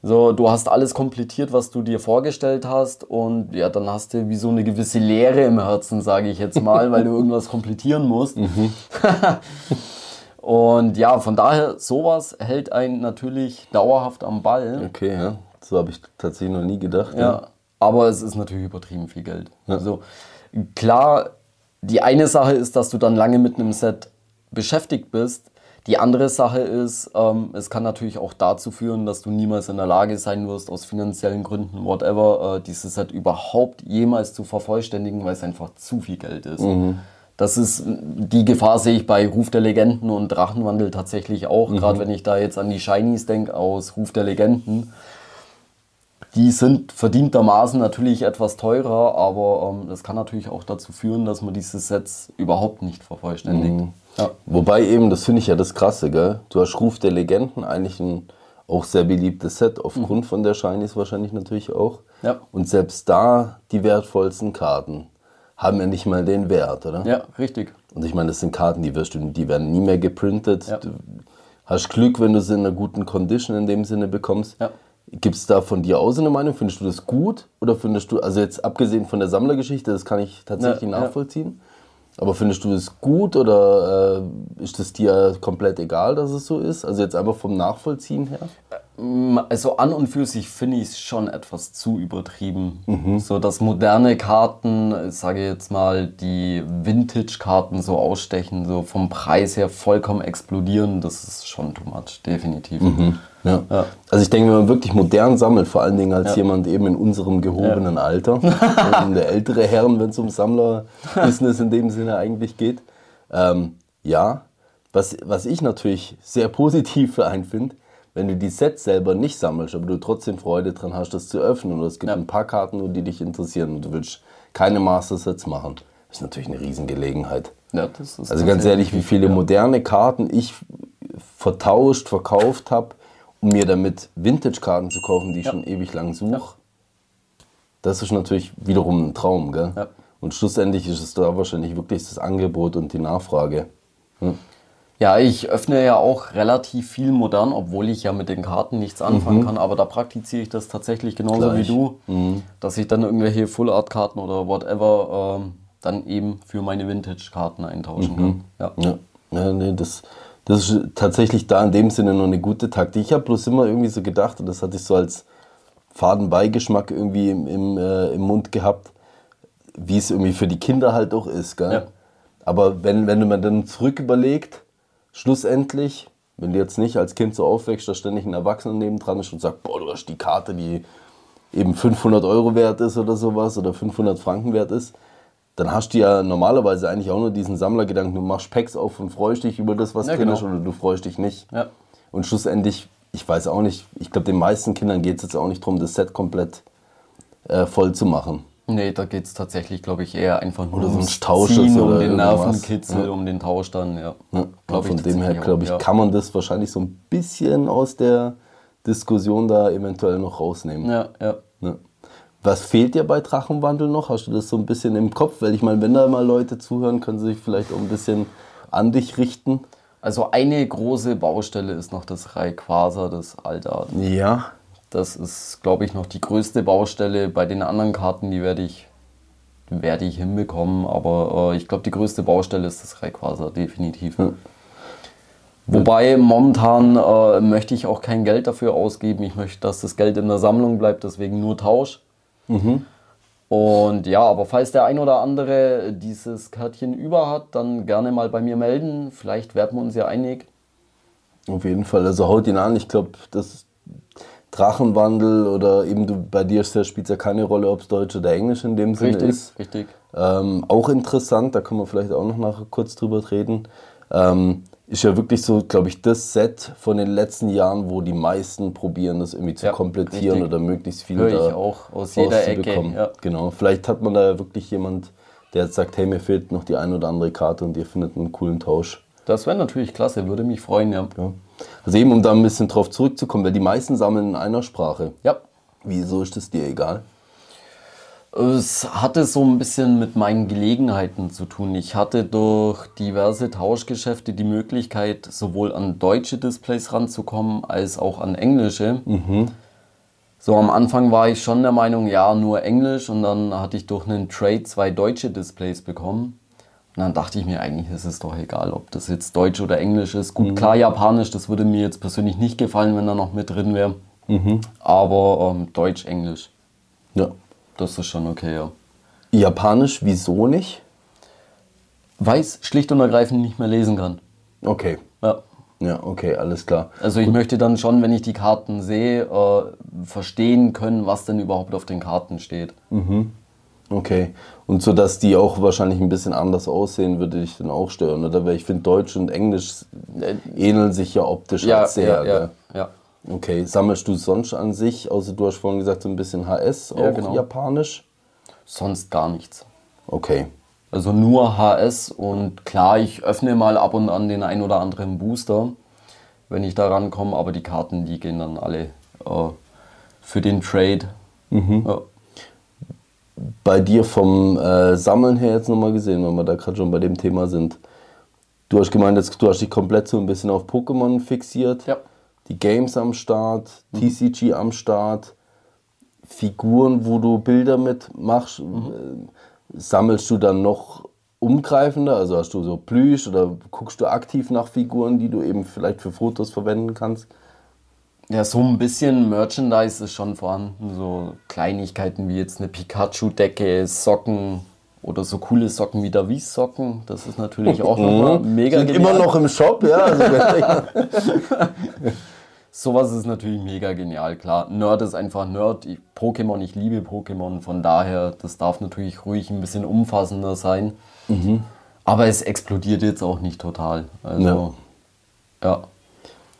so, du hast alles komplettiert, was du dir vorgestellt hast und ja, dann hast du wie so eine gewisse Leere im Herzen, sage ich jetzt mal, weil du irgendwas komplettieren musst. Mhm. und ja, von daher, sowas hält einen natürlich dauerhaft am Ball.
Okay, ja. So habe ich tatsächlich noch nie gedacht.
Ja, ja. aber es ist natürlich übertrieben viel Geld. Ja. Also klar, die eine Sache ist, dass du dann lange mit einem Set beschäftigt bist, die andere Sache ist, ähm, es kann natürlich auch dazu führen, dass du niemals in der Lage sein wirst, aus finanziellen Gründen, whatever, äh, dieses Set überhaupt jemals zu vervollständigen, weil es einfach zu viel Geld ist. Mhm. Das ist, die Gefahr sehe ich bei Ruf der Legenden und Drachenwandel tatsächlich auch, mhm. gerade wenn ich da jetzt an die Shinies denke aus Ruf der Legenden. Die sind verdientermaßen natürlich etwas teurer, aber ähm, das kann natürlich auch dazu führen, dass man diese Sets überhaupt nicht vervollständigt. Mhm.
Ja. Wobei eben, das finde ich ja das Krasse, gell? Du hast Ruf der Legenden, eigentlich ein auch sehr beliebtes Set, aufgrund mhm. von der Shinies wahrscheinlich natürlich auch. Ja. Und selbst da die wertvollsten Karten haben ja nicht mal den Wert, oder?
Ja, richtig.
Und ich meine, das sind Karten, die, wirst du, die werden nie mehr geprintet. Ja. Du hast Glück, wenn du sie in einer guten Condition in dem Sinne bekommst. Ja. Gibt es da von dir aus eine Meinung? Findest du das gut? Oder findest du, also jetzt abgesehen von der Sammlergeschichte, das kann ich tatsächlich ja, nachvollziehen. Aber findest du das gut oder äh, ist es dir komplett egal, dass es so ist? Also jetzt einfach vom Nachvollziehen her?
Also an und für sich finde ich es schon etwas zu übertrieben. Mhm. So dass moderne Karten, sage ich jetzt mal, die Vintage-Karten so ausstechen, so vom Preis her vollkommen explodieren, das ist schon too much, definitiv.
Mhm. Ja. ja. Also ich denke, wenn man wirklich modern sammelt, vor allen Dingen als ja. jemand eben in unserem gehobenen ja. Alter, der ältere Herren, wenn es um Sammler-Business in dem Sinne eigentlich geht, ähm, ja, was, was ich natürlich sehr positiv für einen finde, wenn du die Sets selber nicht sammelst, aber du trotzdem Freude dran hast, das zu öffnen und es gibt ein paar Karten, die dich interessieren und du willst keine Master-Sets machen, ist natürlich eine Riesengelegenheit. also ganz ehrlich, wie viele moderne Karten ich vertauscht, verkauft habe, um mir damit Vintage-Karten zu kaufen, die ich ja. schon ewig lang suche. Ja. Das ist natürlich wiederum ein Traum. Gell? Ja. Und schlussendlich ist es da wahrscheinlich wirklich das Angebot und die Nachfrage.
Hm. Ja, ich öffne ja auch relativ viel modern, obwohl ich ja mit den Karten nichts anfangen mhm. kann. Aber da praktiziere ich das tatsächlich genauso Gleich. wie du, mhm. dass ich dann irgendwelche Full-Art-Karten oder whatever ähm, dann eben für meine Vintage-Karten eintauschen mhm.
kann. Ja. ja. Ja, nee, das, das ist tatsächlich da in dem Sinne noch eine gute Taktik. Ich habe bloß immer irgendwie so gedacht, und das hatte ich so als Fadenbeigeschmack irgendwie im, im, äh, im Mund gehabt, wie es irgendwie für die Kinder halt auch ist. Gell? Ja. Aber wenn, wenn man dann zurück überlegt, schlussendlich, wenn du jetzt nicht als Kind so aufwächst, da ständig ein Erwachsener nebendran ist und sagt, boah, du hast die Karte, die eben 500 Euro wert ist oder sowas oder 500 Franken wert ist, dann hast du ja normalerweise eigentlich auch nur diesen Sammlergedanken, du machst Packs auf und freust dich über das, was ja, drin genau. ist, oder du freust dich nicht. Ja. Und schlussendlich, ich weiß auch nicht, ich glaube, den meisten Kindern geht es jetzt auch nicht darum, das Set komplett äh, voll zu machen.
Nee, da geht es tatsächlich, glaube ich, eher einfach nur oder ums Tausch Ziehen, um den Nervenkitzel, ja. um den Tausch dann. Ja.
ja. Von dem her, glaube ich, kann man das wahrscheinlich so ein bisschen aus der Diskussion da eventuell noch rausnehmen. Ja, ja. Was fehlt dir bei Drachenwandel noch? Hast du das so ein bisschen im Kopf? Weil ich meine, wenn da mal Leute zuhören, können sie sich vielleicht auch ein bisschen an dich richten.
Also eine große Baustelle ist noch das Rayquaza, das Alter.
Ja.
Das ist, glaube ich, noch die größte Baustelle. Bei den anderen Karten, die werde ich, werde ich hinbekommen. Aber äh, ich glaube, die größte Baustelle ist das Rayquaza, definitiv. Ja. Wobei momentan äh, möchte ich auch kein Geld dafür ausgeben. Ich möchte, dass das Geld in der Sammlung bleibt, deswegen nur Tausch. Mhm. Und ja, aber falls der ein oder andere dieses Kärtchen über hat, dann gerne mal bei mir melden. Vielleicht werden wir uns ja einig.
Auf jeden Fall. Also haut ihn an. Ich glaube, das Drachenwandel oder eben du, bei dir spielt es ja keine Rolle, ob es Deutsch oder Englisch in dem Sinne ist.
Richtig.
Ähm, auch interessant, da können wir vielleicht auch noch nachher kurz drüber reden. Ähm, ist ja wirklich so, glaube ich, das Set von den letzten Jahren, wo die meisten probieren, das irgendwie zu ja, komplettieren richtig. oder möglichst viel
Hör da ich auch aus jeder Ecke. Ja.
Genau. Vielleicht hat man da ja wirklich jemand, der jetzt sagt, hey, mir fehlt noch die eine oder andere Karte und ihr findet einen coolen Tausch.
Das wäre natürlich klasse, würde mich freuen, ja.
ja. Also eben, um da ein bisschen drauf zurückzukommen, weil die meisten sammeln in einer Sprache.
Ja.
Wieso ist das dir egal?
Es hatte so ein bisschen mit meinen Gelegenheiten zu tun. Ich hatte durch diverse Tauschgeschäfte die Möglichkeit, sowohl an deutsche Displays ranzukommen, als auch an englische. Mhm. So am Anfang war ich schon der Meinung, ja, nur Englisch und dann hatte ich durch einen Trade zwei deutsche Displays bekommen. Und dann dachte ich mir, eigentlich ist es doch egal, ob das jetzt Deutsch oder Englisch ist. Gut, mhm. klar, Japanisch, das würde mir jetzt persönlich nicht gefallen, wenn da noch mit drin wäre. Mhm. Aber ähm, Deutsch, Englisch. Ja. Das ist schon okay, ja.
Japanisch, wieso nicht?
Weil ich schlicht und ergreifend nicht mehr lesen kann.
Okay. Ja. Ja, okay, alles klar.
Also ich Gut. möchte dann schon, wenn ich die Karten sehe, äh, verstehen können, was denn überhaupt auf den Karten steht.
Mhm. Okay. Und so, dass die auch wahrscheinlich ein bisschen anders aussehen, würde dich dann auch stören, oder? Weil ich finde, Deutsch und Englisch äh, ähneln sich ja optisch ja, halt sehr. Ja, ja, ja. Okay, sammelst du sonst an sich, außer du hast vorhin gesagt, so ein bisschen HS, auch genau. japanisch?
Sonst gar nichts.
Okay.
Also nur HS und klar, ich öffne mal ab und an den ein oder anderen Booster. wenn ich da rankomme, aber die Karten, die gehen dann alle äh, für den Trade. Mhm. Ja.
Bei dir vom äh, Sammeln her jetzt nochmal gesehen, wenn wir da gerade schon bei dem Thema sind. Du hast gemeint, jetzt, du hast dich komplett so ein bisschen auf Pokémon fixiert.
Ja.
Die Games am Start, mhm. TCG am Start, Figuren, wo du Bilder mit machst. Mhm. Sammelst du dann noch umgreifender? Also hast du so Plüsch oder guckst du aktiv nach Figuren, die du eben vielleicht für Fotos verwenden kannst?
Ja, so ein bisschen Merchandise ist schon vorhanden. So Kleinigkeiten wie jetzt eine Pikachu-Decke, Socken, oder so coole Socken wie Davies Socken, das ist natürlich auch nochmal mhm. mega
Sind genial. immer noch im Shop, ja. Also
Sowas ist natürlich mega genial, klar. Nerd ist einfach Nerd. Ich, Pokémon, ich liebe Pokémon, von daher, das darf natürlich ruhig ein bisschen umfassender sein. Mhm. Aber es explodiert jetzt auch nicht total. Also, ja. ja.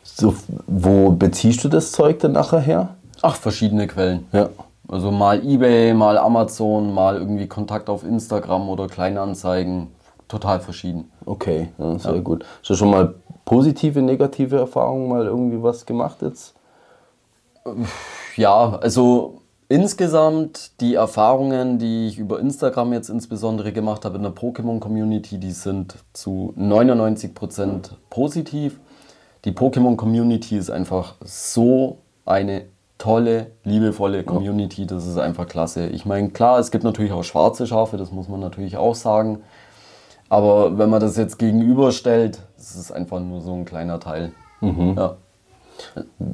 So, wo beziehst du das Zeug denn nachher her?
Ach, verschiedene Quellen.
Ja.
Also mal eBay, mal Amazon, mal irgendwie Kontakt auf Instagram oder Kleinanzeigen. Total verschieden.
Okay, ja, sehr ja. gut. Hast du schon mal positive, negative Erfahrungen mal irgendwie was gemacht jetzt?
Ja, also insgesamt die Erfahrungen, die ich über Instagram jetzt insbesondere gemacht habe in der Pokémon-Community, die sind zu 99% positiv. Die Pokémon-Community ist einfach so eine tolle, liebevolle Community. Das ist einfach klasse. Ich meine, klar, es gibt natürlich auch schwarze Schafe, das muss man natürlich auch sagen. Aber wenn man das jetzt gegenüberstellt, ist es einfach nur so ein kleiner Teil. Mhm. Ja.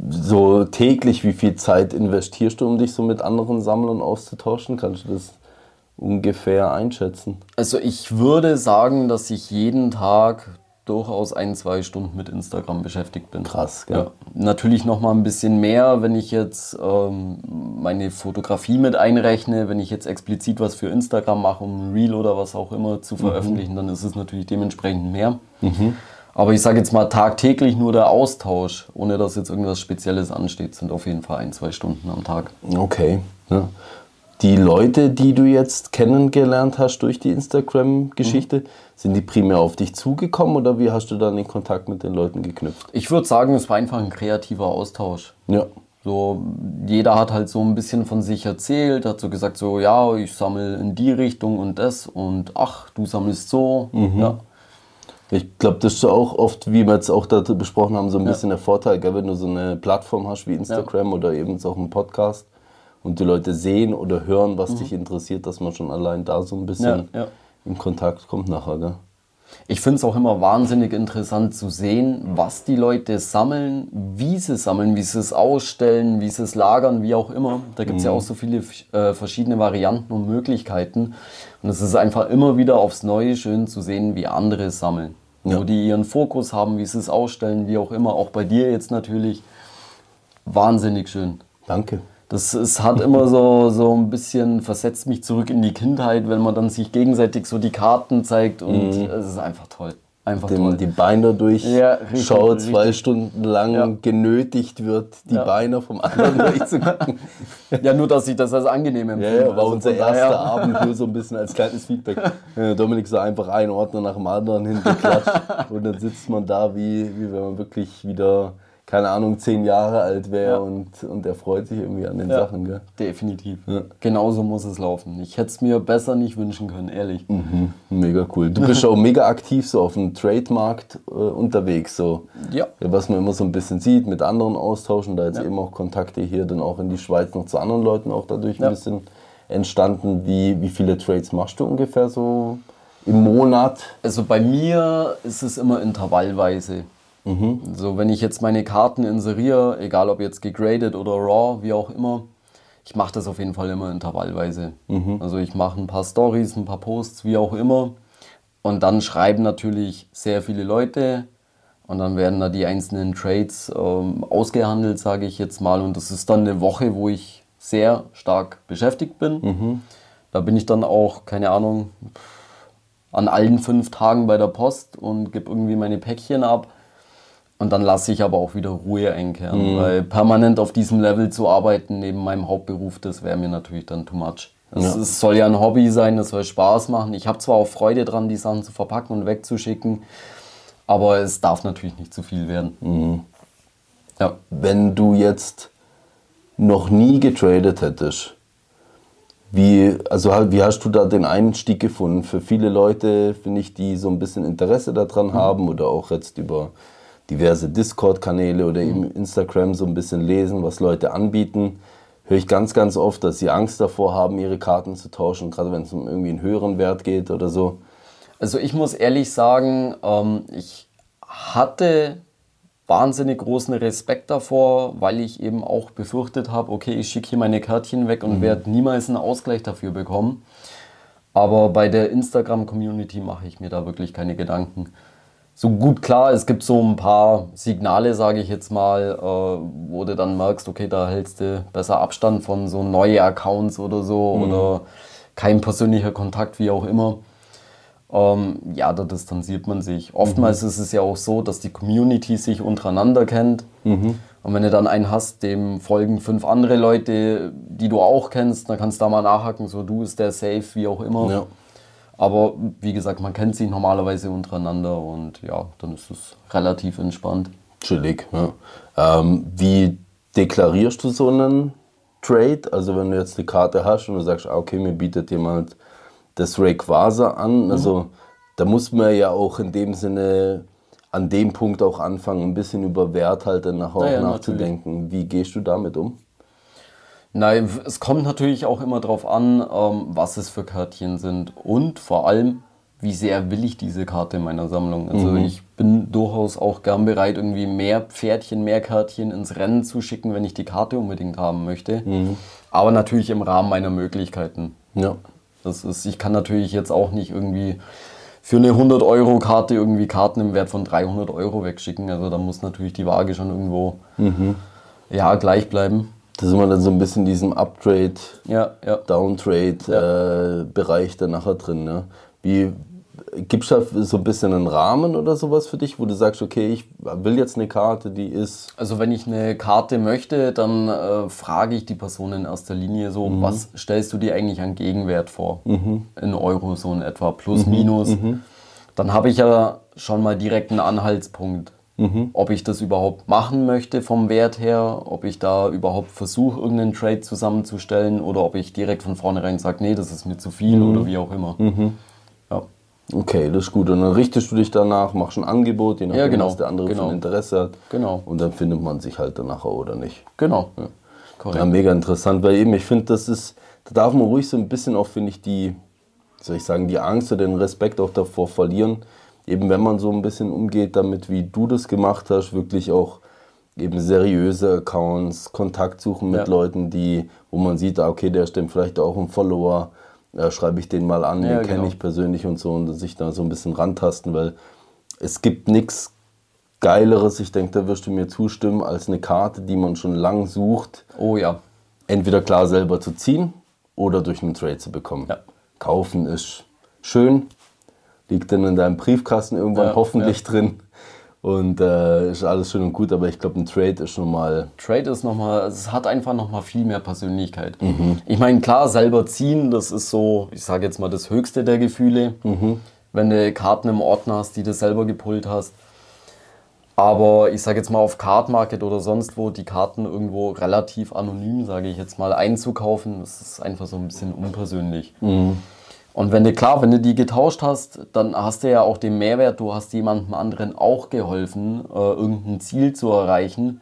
So täglich, wie viel Zeit investierst du, um dich so mit anderen Sammlern auszutauschen? Kannst du das ungefähr einschätzen?
Also ich würde sagen, dass ich jeden Tag durchaus ein, zwei Stunden mit Instagram beschäftigt bin.
Krass, gell? Ja.
Natürlich noch mal ein bisschen mehr, wenn ich jetzt ähm, meine Fotografie mit einrechne, wenn ich jetzt explizit was für Instagram mache, um ein Reel oder was auch immer zu veröffentlichen, mhm. dann ist es natürlich dementsprechend mehr. Mhm. Aber ich sage jetzt mal tagtäglich nur der Austausch, ohne dass jetzt irgendwas Spezielles ansteht, sind auf jeden Fall ein, zwei Stunden am Tag.
Okay. Ja die Leute, die du jetzt kennengelernt hast durch die Instagram-Geschichte, mhm. sind die primär auf dich zugekommen oder wie hast du dann den Kontakt mit den Leuten geknüpft?
Ich würde sagen, es war einfach ein kreativer Austausch.
Ja.
So, jeder hat halt so ein bisschen von sich erzählt, hat so gesagt, so, ja, ich sammle in die Richtung und das und ach, du sammelst so. Mhm. Ja.
Ich glaube, das ist so auch oft, wie wir jetzt auch da besprochen haben, so ein bisschen der Vorteil, gell? wenn du so eine Plattform hast wie Instagram ja. oder eben so auch einen Podcast und die Leute sehen oder hören, was mhm. dich interessiert, dass man schon allein da so ein bisschen ja, ja. in Kontakt kommt nachher. Gell?
Ich finde es auch immer wahnsinnig interessant zu sehen, was die Leute sammeln, wie sie sammeln, wie sie es ausstellen, wie sie es lagern, wie auch immer. Da gibt es mhm. ja auch so viele äh, verschiedene Varianten und Möglichkeiten. Und es ist einfach immer wieder aufs Neue schön zu sehen, wie andere sammeln. Ja. Wo die ihren Fokus haben, wie sie es ausstellen, wie auch immer. Auch bei dir jetzt natürlich. Wahnsinnig schön.
Danke.
Das es hat immer so, so ein bisschen versetzt mich zurück in die Kindheit, wenn man dann sich gegenseitig so die Karten zeigt und mhm. es ist einfach toll. Einfach
Dem
toll.
die Beine durchschaut, ja, zwei Stunden lang ja. genötigt wird, die ja. Beine vom anderen durchzugucken.
Ja, nur, dass ich das als angenehm empfinde.
Ja, war also unser erster Abend nur so ein bisschen als kleines Feedback. Dominik so einfach einen Ordner nach dem anderen hingeklatscht und dann sitzt man da, wie, wie wenn man wirklich wieder keine Ahnung, zehn Jahre alt wäre ja. und, und er freut sich irgendwie an den ja, Sachen. Gell?
Definitiv. Ja. Genauso muss es laufen. Ich hätte es mir besser nicht wünschen können, ehrlich.
Mhm. Mega cool. Du bist auch mega aktiv so auf dem Trademarkt äh, unterwegs. So.
Ja.
Was man immer so ein bisschen sieht, mit anderen austauschen. Da jetzt eben auch Kontakte hier dann auch in die Schweiz noch zu anderen Leuten auch dadurch ein bisschen entstanden. Wie, wie viele Trades machst du ungefähr so im Monat?
Also bei mir ist es immer intervallweise. Mhm. So, wenn ich jetzt meine Karten inseriere, egal ob jetzt gegradet oder raw, wie auch immer, ich mache das auf jeden Fall immer intervallweise. Mhm. Also ich mache ein paar Stories, ein paar Posts, wie auch immer. Und dann schreiben natürlich sehr viele Leute und dann werden da die einzelnen Trades ähm, ausgehandelt, sage ich jetzt mal. Und das ist dann eine Woche, wo ich sehr stark beschäftigt bin. Mhm. Da bin ich dann auch, keine Ahnung, an allen fünf Tagen bei der Post und gebe irgendwie meine Päckchen ab. Und dann lasse ich aber auch wieder Ruhe einkehren, mhm. weil permanent auf diesem Level zu arbeiten neben meinem Hauptberuf, das wäre mir natürlich dann too much. Es, ja. soll ja ein Hobby sein, es soll Spaß machen. Ich habe zwar auch Freude dran, die Sachen zu verpacken und wegzuschicken, aber es darf natürlich nicht zu viel werden.
Mhm. Ja. Wenn du jetzt noch nie getradet hättest, wie, also wie hast du da den Einstieg gefunden? Für viele Leute, finde ich, die so ein bisschen Interesse daran mhm. haben oder auch jetzt über diverse Discord-Kanäle oder eben Instagram so ein bisschen lesen, was Leute anbieten, höre ich ganz, ganz oft, dass sie Angst davor haben, ihre Karten zu tauschen, gerade wenn es um irgendwie einen höheren Wert geht oder so.
Also ich muss ehrlich sagen, ähm, ich hatte wahnsinnig großen Respekt davor, weil ich eben auch befürchtet habe, okay, ich schicke hier meine Kärtchen weg und mhm. werde niemals einen Ausgleich dafür bekommen. Aber bei der Instagram-Community mache ich mir da wirklich keine Gedanken. So gut klar, es gibt so ein paar Signale, sage ich jetzt mal, äh, wo du dann merkst, okay, da hältst du besser Abstand von so neue Accounts oder so mhm. oder kein persönlicher Kontakt, wie auch immer ähm, ja, da distanziert man sich. Oftmals mhm. ist es ja auch so, dass die Community sich untereinander kennt. Mhm. Und wenn du dann einen hast, dem folgen fünf andere Leute, die du auch kennst, dann kannst du da mal nachhaken, so du ist der safe, wie auch immer. Ja. Aber wie gesagt, man kennt sich normalerweise untereinander und ja, dann ist es relativ entspannt.
Chillig, ja. Ähm, wie deklarierst du so einen Trade? Also wenn du jetzt eine Karte hast und du sagst, ah, okay, mir bietet jemand das Rayquaza an. Mhm. Also da muss man ja auch in dem Sinne an dem Punkt auch anfangen, ein bisschen über Wert halt dann nachher naja, nachzudenken. Natürlich. Wie gehst du damit um?
Nein, es kommt natürlich auch immer darauf an, ähm, was es für Kärtchen sind und vor allem, wie sehr will ich diese Karte in meiner Sammlung. Also mhm. ich bin durchaus auch gern bereit, irgendwie mehr Pferdchen, mehr Kärtchen ins Rennen zu schicken, wenn ich die Karte unbedingt haben möchte. Mhm. Aber natürlich im Rahmen meiner Möglichkeiten. Ja. Das ist, ich kann natürlich jetzt auch nicht irgendwie für eine 100-Euro-Karte irgendwie Karten im Wert von 300 Euro wegschicken. Also da muss natürlich die Waage schon irgendwo mhm. ja, gleich bleiben.
Da sind wir dann so ein bisschen in diesem Uptrade, ja, ja. Downtrade-Bereich äh, dann nachher drin. Ne? Wie, Gibt es da so ein bisschen einen Rahmen oder sowas für dich, wo du sagst, okay, ich will jetzt eine Karte, die ist.
Also wenn ich eine Karte möchte, dann äh, frage ich die Person in erster Linie so, mhm. was stellst du dir eigentlich an Gegenwert vor? Mhm. In Euro so in etwa, plus, mhm. minus. Mhm. Dann habe ich ja schon mal direkt einen Anhaltspunkt. Mhm. Ob ich das überhaupt machen möchte vom Wert her, ob ich da überhaupt versuche, irgendeinen Trade zusammenzustellen oder ob ich direkt von vornherein sage, nee, das ist mir zu viel mhm. oder wie auch immer.
Okay, das ist gut. Und dann richtest du dich danach, machst ein Angebot, je nachdem, ja, genau, was der andere genau. für Interesse hat. Genau. Und dann findet man sich halt danach oder nicht.
Genau.
Ja, ja mega interessant, weil eben, ich finde, das ist, da darf man ruhig so ein bisschen auch, finde ich, die, soll ich sagen, die Angst oder den Respekt auch davor verlieren. Eben, wenn man so ein bisschen umgeht damit, wie du das gemacht hast, wirklich auch eben seriöse Accounts, Kontakt suchen mit ja. Leuten, die, wo man sieht, ah, okay, der stimmt vielleicht auch ein Follower ja, schreibe ich den mal an, ja, den genau. kenne ich persönlich und so und sich da so ein bisschen rantasten, weil es gibt nichts Geileres, ich denke, da wirst du mir zustimmen, als eine Karte, die man schon lang sucht.
Oh ja.
Entweder klar selber zu ziehen oder durch einen Trade zu bekommen. Ja. Kaufen ist schön, liegt dann in deinem Briefkasten irgendwann ja, hoffentlich ja. drin. Und äh, ist alles schön und gut, aber ich glaube, ein Trade ist nochmal.
Trade ist nochmal, es hat einfach nochmal viel mehr Persönlichkeit. Mhm. Ich meine, klar, selber ziehen, das ist so, ich sage jetzt mal, das höchste der Gefühle. Mhm. Wenn du Karten im Ordner hast, die du selber gepult hast. Aber ich sage jetzt mal auf Card Market oder sonst wo, die Karten irgendwo relativ anonym, sage ich jetzt mal, einzukaufen, das ist einfach so ein bisschen unpersönlich. Mhm. Und wenn du, klar, wenn du die getauscht hast, dann hast du ja auch den Mehrwert, du hast jemandem anderen auch geholfen, äh, irgendein Ziel zu erreichen.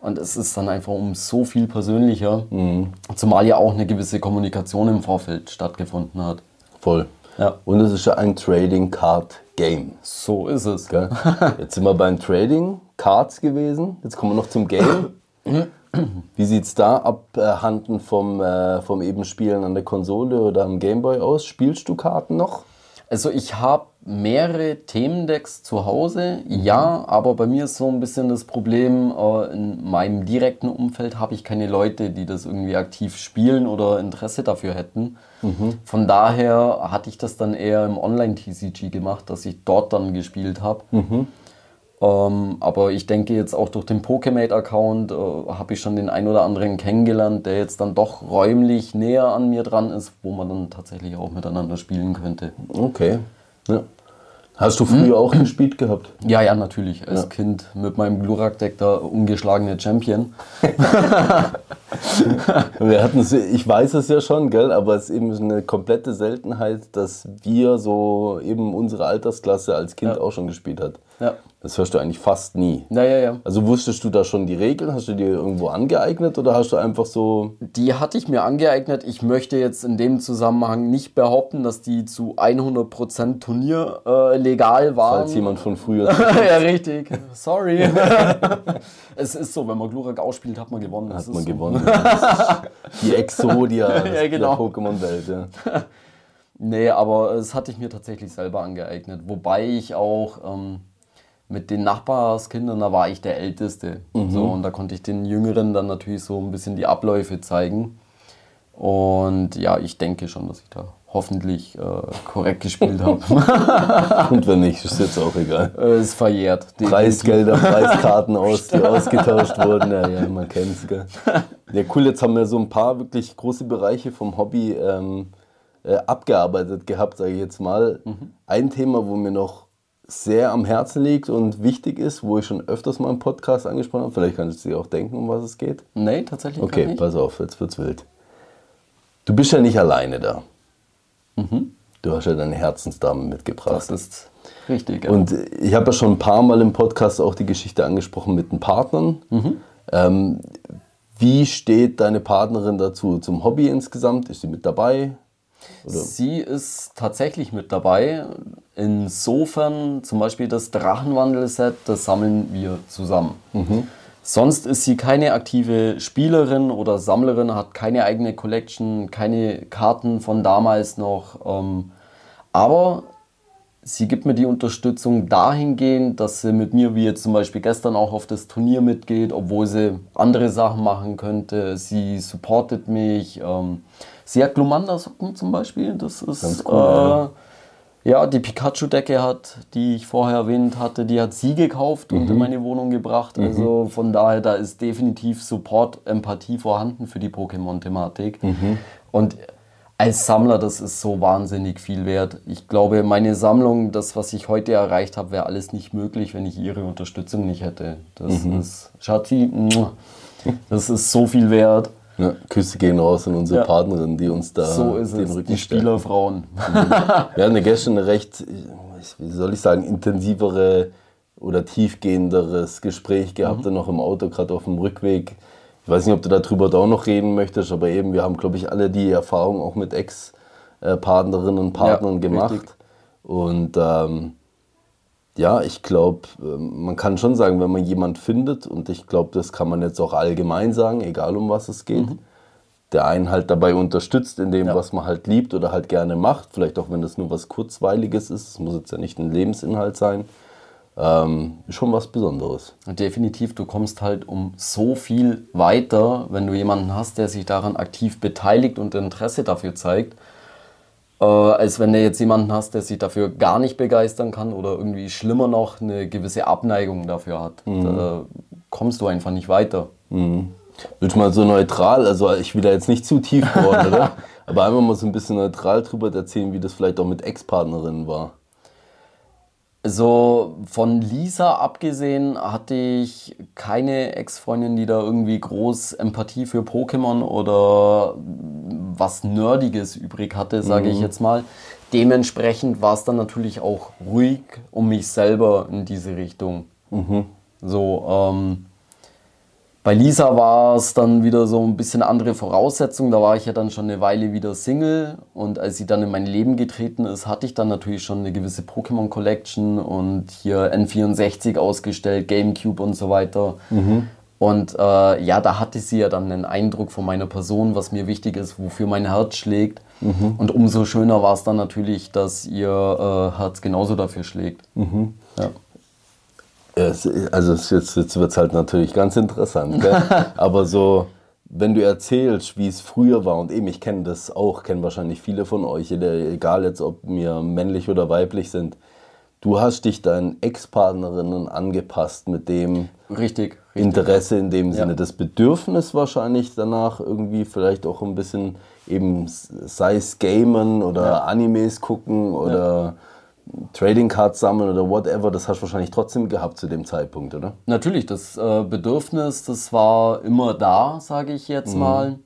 Und es ist dann einfach um so viel persönlicher, mhm. zumal ja auch eine gewisse Kommunikation im Vorfeld stattgefunden hat.
Voll. Ja. Und es ist ja ein Trading Card Game.
So ist es.
Gell? Jetzt sind wir beim Trading Cards gewesen. Jetzt kommen wir noch zum Game. Wie sieht es da abhanden vom, äh, vom eben Spielen an der Konsole oder am Gameboy aus? Spielst du Karten noch?
Also ich habe mehrere Themendecks zu Hause, mhm. ja, aber bei mir ist so ein bisschen das Problem, äh, in meinem direkten Umfeld habe ich keine Leute, die das irgendwie aktiv spielen oder Interesse dafür hätten. Mhm. Von daher hatte ich das dann eher im Online-TCG gemacht, dass ich dort dann gespielt habe. Mhm. Ähm, aber ich denke jetzt auch durch den Pokemate-Account äh, habe ich schon den ein oder anderen kennengelernt, der jetzt dann doch räumlich näher an mir dran ist, wo man dann tatsächlich auch miteinander spielen könnte.
Okay. Ja. Hast du früher auch gespielt gehabt?
Ja, ja, natürlich. Als ja. Kind mit meinem Glurak-Deck der ungeschlagene Champion.
wir hatten ich weiß es ja schon, gell, aber es ist eben eine komplette Seltenheit, dass wir so eben unsere Altersklasse als Kind ja. auch schon gespielt hat. Ja. Das hörst du eigentlich fast nie.
Ja, ja.
Also wusstest du da schon die Regeln? Hast du dir irgendwo angeeignet oder hast du einfach so.
Die hatte ich mir angeeignet. Ich möchte jetzt in dem Zusammenhang nicht behaupten, dass die zu 100% Turnier äh, legal waren.
Falls jemand von früher.
ja, richtig. Sorry. es ist so, wenn man Glurak ausspielt, hat man gewonnen.
Hat man
so.
gewonnen. die Exodia ja, genau. der Pokémon-Welt. Ja.
nee, aber es hatte ich mir tatsächlich selber angeeignet. Wobei ich auch. Ähm, mit den Nachbarskindern, da war ich der Älteste. Mhm. So, und da konnte ich den Jüngeren dann natürlich so ein bisschen die Abläufe zeigen. Und ja, ich denke schon, dass ich da hoffentlich äh, korrekt gespielt habe.
und wenn nicht, ist jetzt auch egal.
Äh, ist verjährt.
Preisgelder, Preiskarten, aus, die ausgetauscht wurden. Ja, ja, man kennt es. Ja, cool, jetzt haben wir so ein paar wirklich große Bereiche vom Hobby ähm, äh, abgearbeitet gehabt, sage ich jetzt mal. Mhm. Ein Thema, wo mir noch sehr am Herzen liegt und wichtig ist, wo ich schon öfters mal im Podcast angesprochen habe. Vielleicht kannst du dir auch denken, um was es geht.
Nee, tatsächlich
Okay,
nicht.
pass auf, jetzt wird's wild. Du bist ja nicht alleine da. Mhm. Du hast ja deine Herzensdame mitgebracht.
Das ist richtig.
Ja. Und ich habe ja schon ein paar Mal im Podcast auch die Geschichte angesprochen mit den Partnern. Mhm. Ähm, wie steht deine Partnerin dazu zum Hobby insgesamt? Ist sie mit dabei?
Oder? Sie ist tatsächlich mit dabei. Insofern zum Beispiel das Drachenwandel-Set, das sammeln wir zusammen. Mhm. Sonst ist sie keine aktive Spielerin oder Sammlerin, hat keine eigene Collection, keine Karten von damals noch. Ähm, aber sie gibt mir die Unterstützung dahingehend, dass sie mit mir, wie jetzt zum Beispiel gestern, auch auf das Turnier mitgeht, obwohl sie andere Sachen machen könnte. Sie supportet mich. Ähm, Sie hat Glumanda-Socken zum Beispiel. Das ist cool, äh, ja. ja. die Pikachu-Decke hat, die ich vorher erwähnt hatte, die hat sie gekauft mhm. und in meine Wohnung gebracht. Mhm. Also von daher, da ist definitiv Support, Empathie vorhanden für die Pokémon-Thematik. Mhm. Und als Sammler, das ist so wahnsinnig viel wert. Ich glaube, meine Sammlung, das, was ich heute erreicht habe, wäre alles nicht möglich, wenn ich ihre Unterstützung nicht hätte. Das mhm. ist, Schatzi, das ist so viel wert.
Ja, Küsse gehen raus an unsere ja. Partnerin, die uns da
so ist den es, Rücken die Spielerfrauen.
Wir hatten gestern eine recht, wie soll ich sagen, intensivere oder tiefgehenderes Gespräch gehabt, mhm. noch im Auto, gerade auf dem Rückweg. Ich weiß nicht, ob du darüber da auch noch reden möchtest, aber eben, wir haben, glaube ich, alle die Erfahrung auch mit Ex-Partnerinnen und Partnern ja, gemacht. Richtig. Und ähm, ja, ich glaube, ähm, man kann schon sagen, wenn man jemand findet, und ich glaube, das kann man jetzt auch allgemein sagen, egal um was es geht, mhm. der einen halt dabei unterstützt in dem, ja. was man halt liebt oder halt gerne macht, vielleicht auch wenn das nur was Kurzweiliges ist, es muss jetzt ja nicht ein Lebensinhalt sein, ähm, schon was Besonderes.
Definitiv, du kommst halt um so viel weiter, wenn du jemanden hast, der sich daran aktiv beteiligt und Interesse dafür zeigt äh, als wenn du jetzt jemanden hast, der sich dafür gar nicht begeistern kann oder irgendwie schlimmer noch eine gewisse Abneigung dafür hat. Mhm. Da kommst du einfach nicht weiter.
Mhm. Du mal so neutral, also ich will da jetzt nicht zu tief geworden, oder? Aber einfach mal so ein bisschen neutral drüber erzählen, wie das vielleicht auch mit Ex-Partnerinnen war.
So von Lisa abgesehen hatte ich keine Ex-Freundin, die da irgendwie groß Empathie für Pokémon oder was Nerdiges übrig hatte, sage mhm. ich jetzt mal. Dementsprechend war es dann natürlich auch ruhig um mich selber in diese Richtung. Mhm. So, ähm, bei Lisa war es dann wieder so ein bisschen andere Voraussetzungen. Da war ich ja dann schon eine Weile wieder Single. Und als sie dann in mein Leben getreten ist, hatte ich dann natürlich schon eine gewisse Pokémon Collection und hier N64 ausgestellt, Gamecube und so weiter. Mhm. Und äh, ja, da hatte sie ja dann einen Eindruck von meiner Person, was mir wichtig ist, wofür mein Herz schlägt. Mhm. Und umso schöner war es dann natürlich, dass ihr äh, Herz genauso dafür schlägt. Mhm. Ja.
Also jetzt, jetzt wird es halt natürlich ganz interessant. Gell? Aber so, wenn du erzählst, wie es früher war, und eben, ich kenne das auch, kenne wahrscheinlich viele von euch, egal jetzt, ob wir männlich oder weiblich sind, du hast dich deinen Ex-Partnerinnen angepasst mit dem
richtig, richtig.
Interesse in dem Sinne, ja. das Bedürfnis wahrscheinlich danach irgendwie vielleicht auch ein bisschen eben, sei es Gamen oder ja. Animes gucken oder... Ja Trading Cards sammeln oder whatever, das hast du wahrscheinlich trotzdem gehabt zu dem Zeitpunkt, oder?
Natürlich, das äh, Bedürfnis, das war immer da, sage ich jetzt mhm. mal.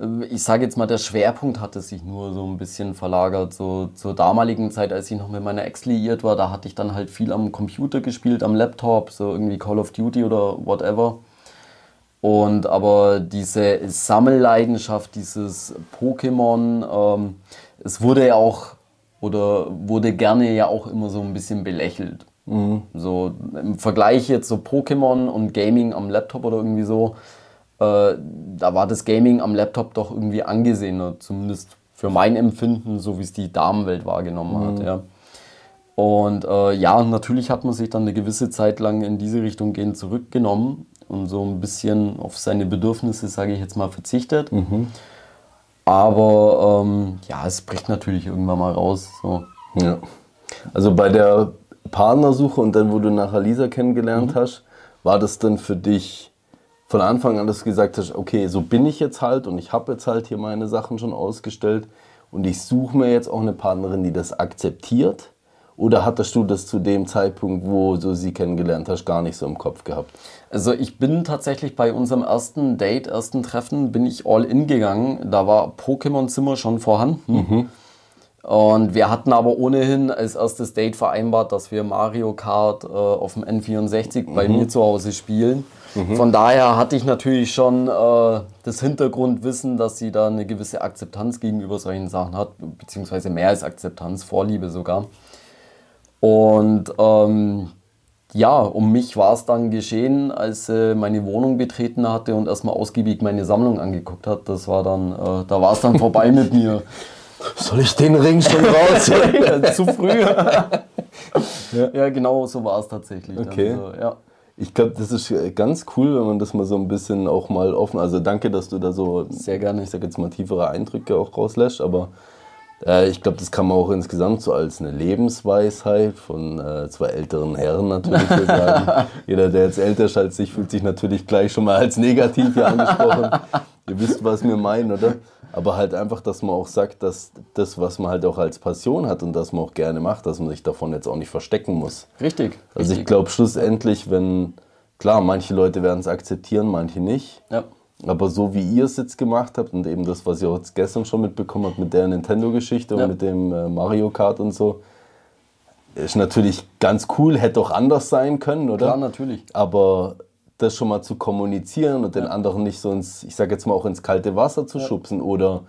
Äh, ich sage jetzt mal, der Schwerpunkt hatte sich nur so ein bisschen verlagert. So zur damaligen Zeit, als ich noch mit meiner Ex liiert war, da hatte ich dann halt viel am Computer gespielt, am Laptop, so irgendwie Call of Duty oder whatever. Und aber diese Sammelleidenschaft, dieses Pokémon, ähm, es wurde ja auch oder wurde gerne ja auch immer so ein bisschen belächelt. Mhm. So im Vergleich jetzt so Pokémon und Gaming am Laptop oder irgendwie so, äh, da war das Gaming am Laptop doch irgendwie angesehener, zumindest für mein Empfinden, so wie es die Damenwelt wahrgenommen mhm. hat. Ja. Und äh, ja, natürlich hat man sich dann eine gewisse Zeit lang in diese Richtung gehen zurückgenommen und so ein bisschen auf seine Bedürfnisse, sage ich jetzt mal, verzichtet. Mhm. Aber ähm, ja, es bricht natürlich irgendwann mal raus. So.
Ja. Also bei der Partnersuche und dann, wo du nachher Lisa kennengelernt mhm. hast, war das dann für dich von Anfang an, dass du gesagt hast, okay, so bin ich jetzt halt und ich habe jetzt halt hier meine Sachen schon ausgestellt und ich suche mir jetzt auch eine Partnerin, die das akzeptiert? Oder hattest du das zu dem Zeitpunkt, wo du sie kennengelernt hast, gar nicht so im Kopf gehabt?
Also ich bin tatsächlich bei unserem ersten Date, ersten Treffen, bin ich all in gegangen. Da war Pokémon-Zimmer schon vorhanden. Mhm. Und wir hatten aber ohnehin als erstes Date vereinbart, dass wir Mario Kart äh, auf dem N64 mhm. bei mir zu Hause spielen. Mhm. Von daher hatte ich natürlich schon äh, das Hintergrundwissen, dass sie da eine gewisse Akzeptanz gegenüber solchen Sachen hat, beziehungsweise mehr als Akzeptanz, Vorliebe sogar. Und ähm, ja, um mich war es dann geschehen, als äh, meine Wohnung betreten hatte und erstmal ausgiebig meine Sammlung angeguckt hat. Das war dann, äh, da war es dann vorbei mit mir.
Soll ich den Ring schon raus?
Zu früh. ja. ja. genau so war es tatsächlich.
Okay. Also, ja. Ich glaube, das ist ganz cool, wenn man das mal so ein bisschen auch mal offen. Also danke, dass du da so
sehr gerne,
ich sag jetzt mal tiefere Eindrücke auch rauslässt, aber äh, ich glaube, das kann man auch insgesamt so als eine Lebensweisheit von äh, zwei älteren Herren natürlich sagen. Jeder, der jetzt älter ist als ich, fühlt sich natürlich gleich schon mal als negativ hier angesprochen. Ihr wisst, was wir meinen, oder? Aber halt einfach, dass man auch sagt, dass das, was man halt auch als Passion hat und das man auch gerne macht, dass man sich davon jetzt auch nicht verstecken muss.
Richtig.
Also
richtig.
ich glaube schlussendlich, wenn, klar, manche Leute werden es akzeptieren, manche nicht.
Ja.
Aber so wie ihr es jetzt gemacht habt und eben das, was ihr auch gestern schon mitbekommen habt mit der Nintendo-Geschichte ja. und mit dem äh, Mario Kart und so, ist natürlich ganz cool, hätte auch anders sein können, oder?
Klar, natürlich.
Aber das schon mal zu kommunizieren und den anderen nicht so ins, ich sag jetzt mal auch ins kalte Wasser zu ja. schubsen oder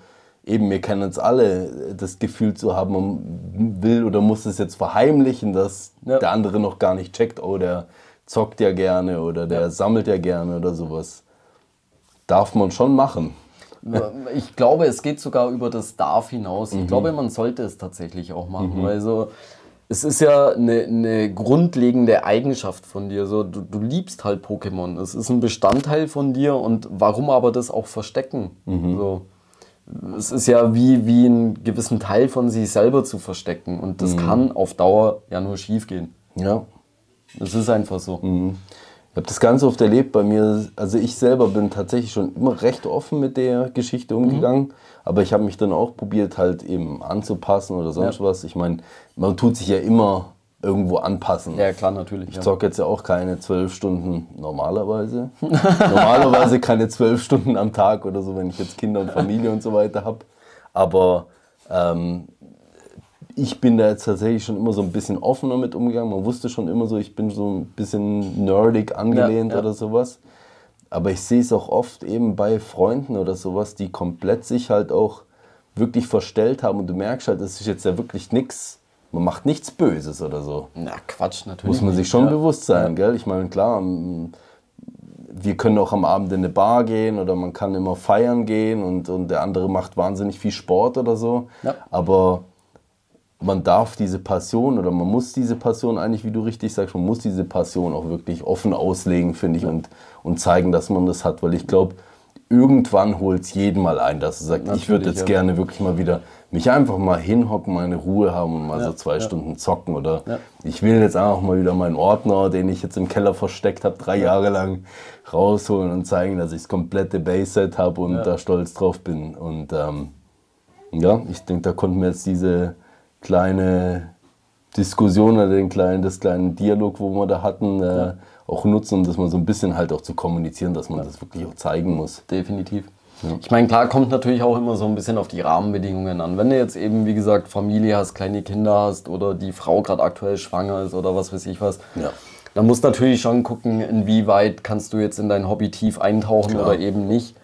eben, wir kennen uns alle, das Gefühl zu haben, man will oder muss es jetzt verheimlichen, dass ja. der andere noch gar nicht checkt, oh, der zockt ja gerne oder der sammelt ja gerne oder sowas darf man schon machen.
Ich glaube, es geht sogar über das Darf hinaus. Ich mhm. glaube, man sollte es tatsächlich auch machen. Mhm. Also, es ist ja eine, eine, grundlegende Eigenschaft von dir. So, du, du, liebst halt Pokémon. Es ist ein Bestandteil von dir und warum aber das auch verstecken? Mhm. So. Es ist ja wie, wie einen gewissen Teil von sich selber zu verstecken und das mhm. kann auf Dauer ja nur schief gehen.
Ja.
Es ist einfach so.
Mhm. Ich habe das ganz oft erlebt bei mir. Also ich selber bin tatsächlich schon immer recht offen mit der Geschichte umgegangen. Mhm. Aber ich habe mich dann auch probiert, halt eben anzupassen oder sonst ja. was. Ich meine, man tut sich ja immer irgendwo anpassen.
Ja, klar, natürlich.
Ich ja. zocke jetzt ja auch keine zwölf Stunden normalerweise. normalerweise keine zwölf Stunden am Tag oder so, wenn ich jetzt Kinder und Familie und so weiter habe. Aber ähm, ich bin da jetzt tatsächlich schon immer so ein bisschen offener mit umgegangen. Man wusste schon immer so, ich bin so ein bisschen nerdig angelehnt ja, ja. oder sowas. Aber ich sehe es auch oft eben bei Freunden oder sowas, die komplett sich halt auch wirklich verstellt haben und du merkst halt, das ist jetzt ja wirklich nichts, man macht nichts Böses oder so.
Na Quatsch, natürlich.
Muss man sich schon ja. bewusst sein, gell? Ich meine, klar, wir können auch am Abend in eine Bar gehen oder man kann immer feiern gehen und, und der andere macht wahnsinnig viel Sport oder so. Ja. Aber man darf diese Passion oder man muss diese Passion eigentlich, wie du richtig sagst, man muss diese Passion auch wirklich offen auslegen, finde ich, und, und zeigen, dass man das hat. Weil ich glaube, irgendwann holt es jeden mal ein, dass er sagt, Natürlich, ich würde jetzt ja. gerne wirklich mal wieder mich einfach mal hinhocken, meine Ruhe haben und mal ja, so zwei ja. Stunden zocken. Oder ich will jetzt auch mal wieder meinen Ordner, den ich jetzt im Keller versteckt habe, drei Jahre lang rausholen und zeigen, dass ich das komplette Base-Set habe und da stolz drauf bin. Und ähm, ja, ich denke, da konnten wir jetzt diese kleine Diskussion oder den kleinen, das kleinen Dialog, wo wir da hatten, äh, ja. auch nutzen, um das mal so ein bisschen halt auch zu kommunizieren, dass man ja. das wirklich auch zeigen muss.
Definitiv. Ja. Ich meine, klar kommt natürlich auch immer so ein bisschen auf die Rahmenbedingungen an. Wenn du jetzt eben, wie gesagt, Familie hast, kleine Kinder hast oder die Frau gerade aktuell schwanger ist oder was weiß ich was, ja. dann musst du natürlich schon gucken, inwieweit kannst du jetzt in dein Hobby tief eintauchen klar. oder eben nicht.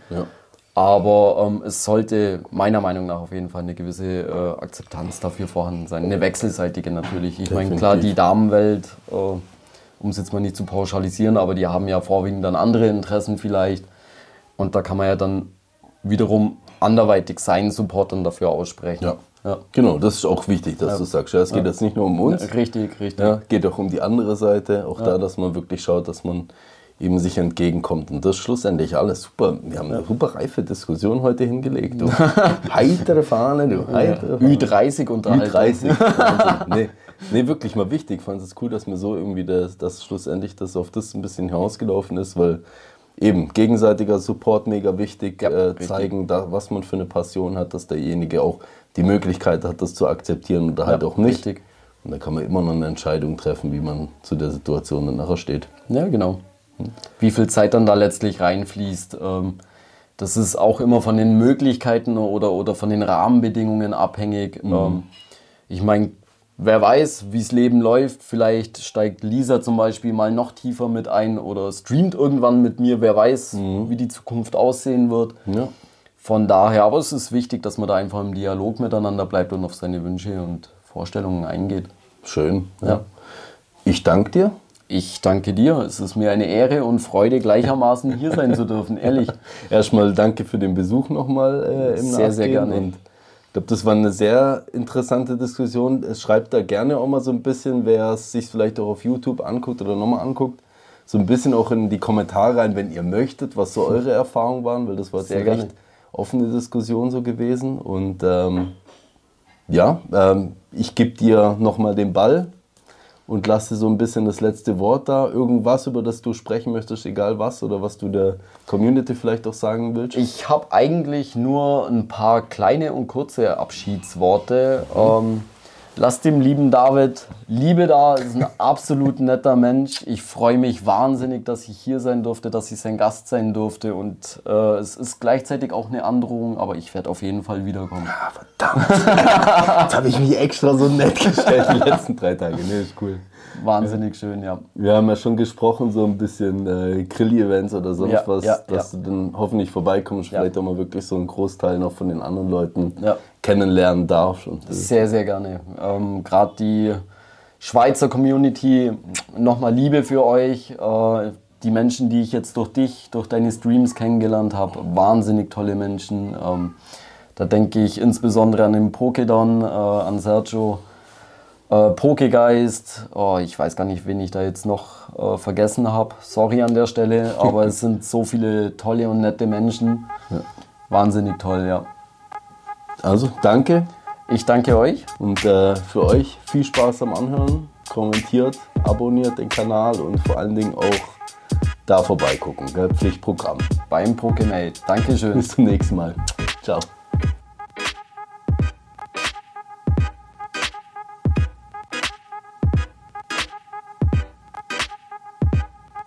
Aber ähm, es sollte meiner Meinung nach auf jeden Fall eine gewisse äh, Akzeptanz dafür vorhanden sein. Eine wechselseitige natürlich. Ich meine, klar, die Damenwelt, äh, um es jetzt mal nicht zu pauschalisieren, aber die haben ja vorwiegend dann andere Interessen vielleicht. Und da kann man ja dann wiederum anderweitig seinen Support dann dafür aussprechen.
Ja. ja. Genau, das ist auch wichtig, dass ja. du sagst. Ja, es geht ja. jetzt nicht nur um uns.
Richtig, richtig.
Ja, geht auch um die andere Seite. Auch da, dass man wirklich schaut, dass man ihm sich entgegenkommt. Und das ist schlussendlich alles super. Wir haben eine super reife Diskussion heute hingelegt. Du. heitere Fahne, du. Heitere
Fahne. Ü30 und
Ü30. nee, nee, wirklich mal wichtig. Ich fand es cool, dass mir so irgendwie das, das schlussendlich das auf das ein bisschen hinausgelaufen ist, weil eben gegenseitiger Support mega wichtig. Ja, äh, zeigen, da, was man für eine Passion hat, dass derjenige auch die Möglichkeit hat, das zu akzeptieren oder halt ja, auch nicht. Richtig. Und dann kann man immer noch eine Entscheidung treffen, wie man zu der Situation dann nachher steht.
Ja, genau wie viel Zeit dann da letztlich reinfließt. Ähm, das ist auch immer von den Möglichkeiten oder, oder von den Rahmenbedingungen abhängig. Mhm. Ähm, ich meine, wer weiß, wie das Leben läuft. Vielleicht steigt Lisa zum Beispiel mal noch tiefer mit ein oder streamt irgendwann mit mir. Wer weiß, mhm. wie die Zukunft aussehen wird. Ja. Von daher, aber es ist wichtig, dass man da einfach im Dialog miteinander bleibt und auf seine Wünsche und Vorstellungen eingeht.
Schön. Ja. ja. Ich danke dir.
Ich danke dir. Es ist mir eine Ehre und Freude, gleichermaßen hier sein zu dürfen, ehrlich.
Erstmal danke für den Besuch nochmal äh, im
Sehr, sehr gerne. Und
ich glaube, das war eine sehr interessante Diskussion. Es schreibt da gerne auch mal so ein bisschen, wer es sich vielleicht auch auf YouTube anguckt oder nochmal anguckt, so ein bisschen auch in die Kommentare rein, wenn ihr möchtet, was so eure Erfahrungen waren, weil das war sehr eine recht offene Diskussion so gewesen. Und ähm, ja, ähm, ich gebe dir nochmal den Ball und lasse so ein bisschen das letzte Wort da. Irgendwas, über das du sprechen möchtest, egal was, oder was du der Community vielleicht auch sagen willst?
Ich habe eigentlich nur ein paar kleine und kurze Abschiedsworte. Mhm. Ähm, Lass dem lieben David Liebe da, ist ein absolut netter Mensch. Ich freue mich wahnsinnig, dass ich hier sein durfte, dass ich sein Gast sein durfte. Und äh, es ist gleichzeitig auch eine Androhung, aber ich werde auf jeden Fall wiederkommen.
Ja, verdammt. Jetzt habe ich mich extra so nett gestellt die letzten drei Tage. Nee, ist cool.
Wahnsinnig schön, ja.
Wir haben ja schon gesprochen, so ein bisschen äh, Grill-Events oder sonst ja, was, ja, dass ja. du dann hoffentlich vorbeikommst, vielleicht auch mal wirklich so einen Großteil noch von den anderen Leuten kennenlernen darfst.
sehr, sehr gerne. Ähm, Gerade die Schweizer Community, nochmal Liebe für euch. Äh, die Menschen, die ich jetzt durch dich, durch deine Streams kennengelernt habe, wahnsinnig tolle Menschen. Ähm, da denke ich insbesondere an den Pokédon, äh, an Sergio äh, Pokegeist, oh, ich weiß gar nicht, wen ich da jetzt noch äh, vergessen habe. Sorry an der Stelle, aber es sind so viele tolle und nette Menschen. Ja. Wahnsinnig toll, ja.
Also, danke.
Ich danke euch.
Und äh, für euch viel Spaß am Anhören. Kommentiert, abonniert den Kanal und vor allen Dingen auch da vorbeigucken. Gell? Pflichtprogramm.
Beim Pokemate. Dankeschön.
Bis zum nächsten Mal. Ciao.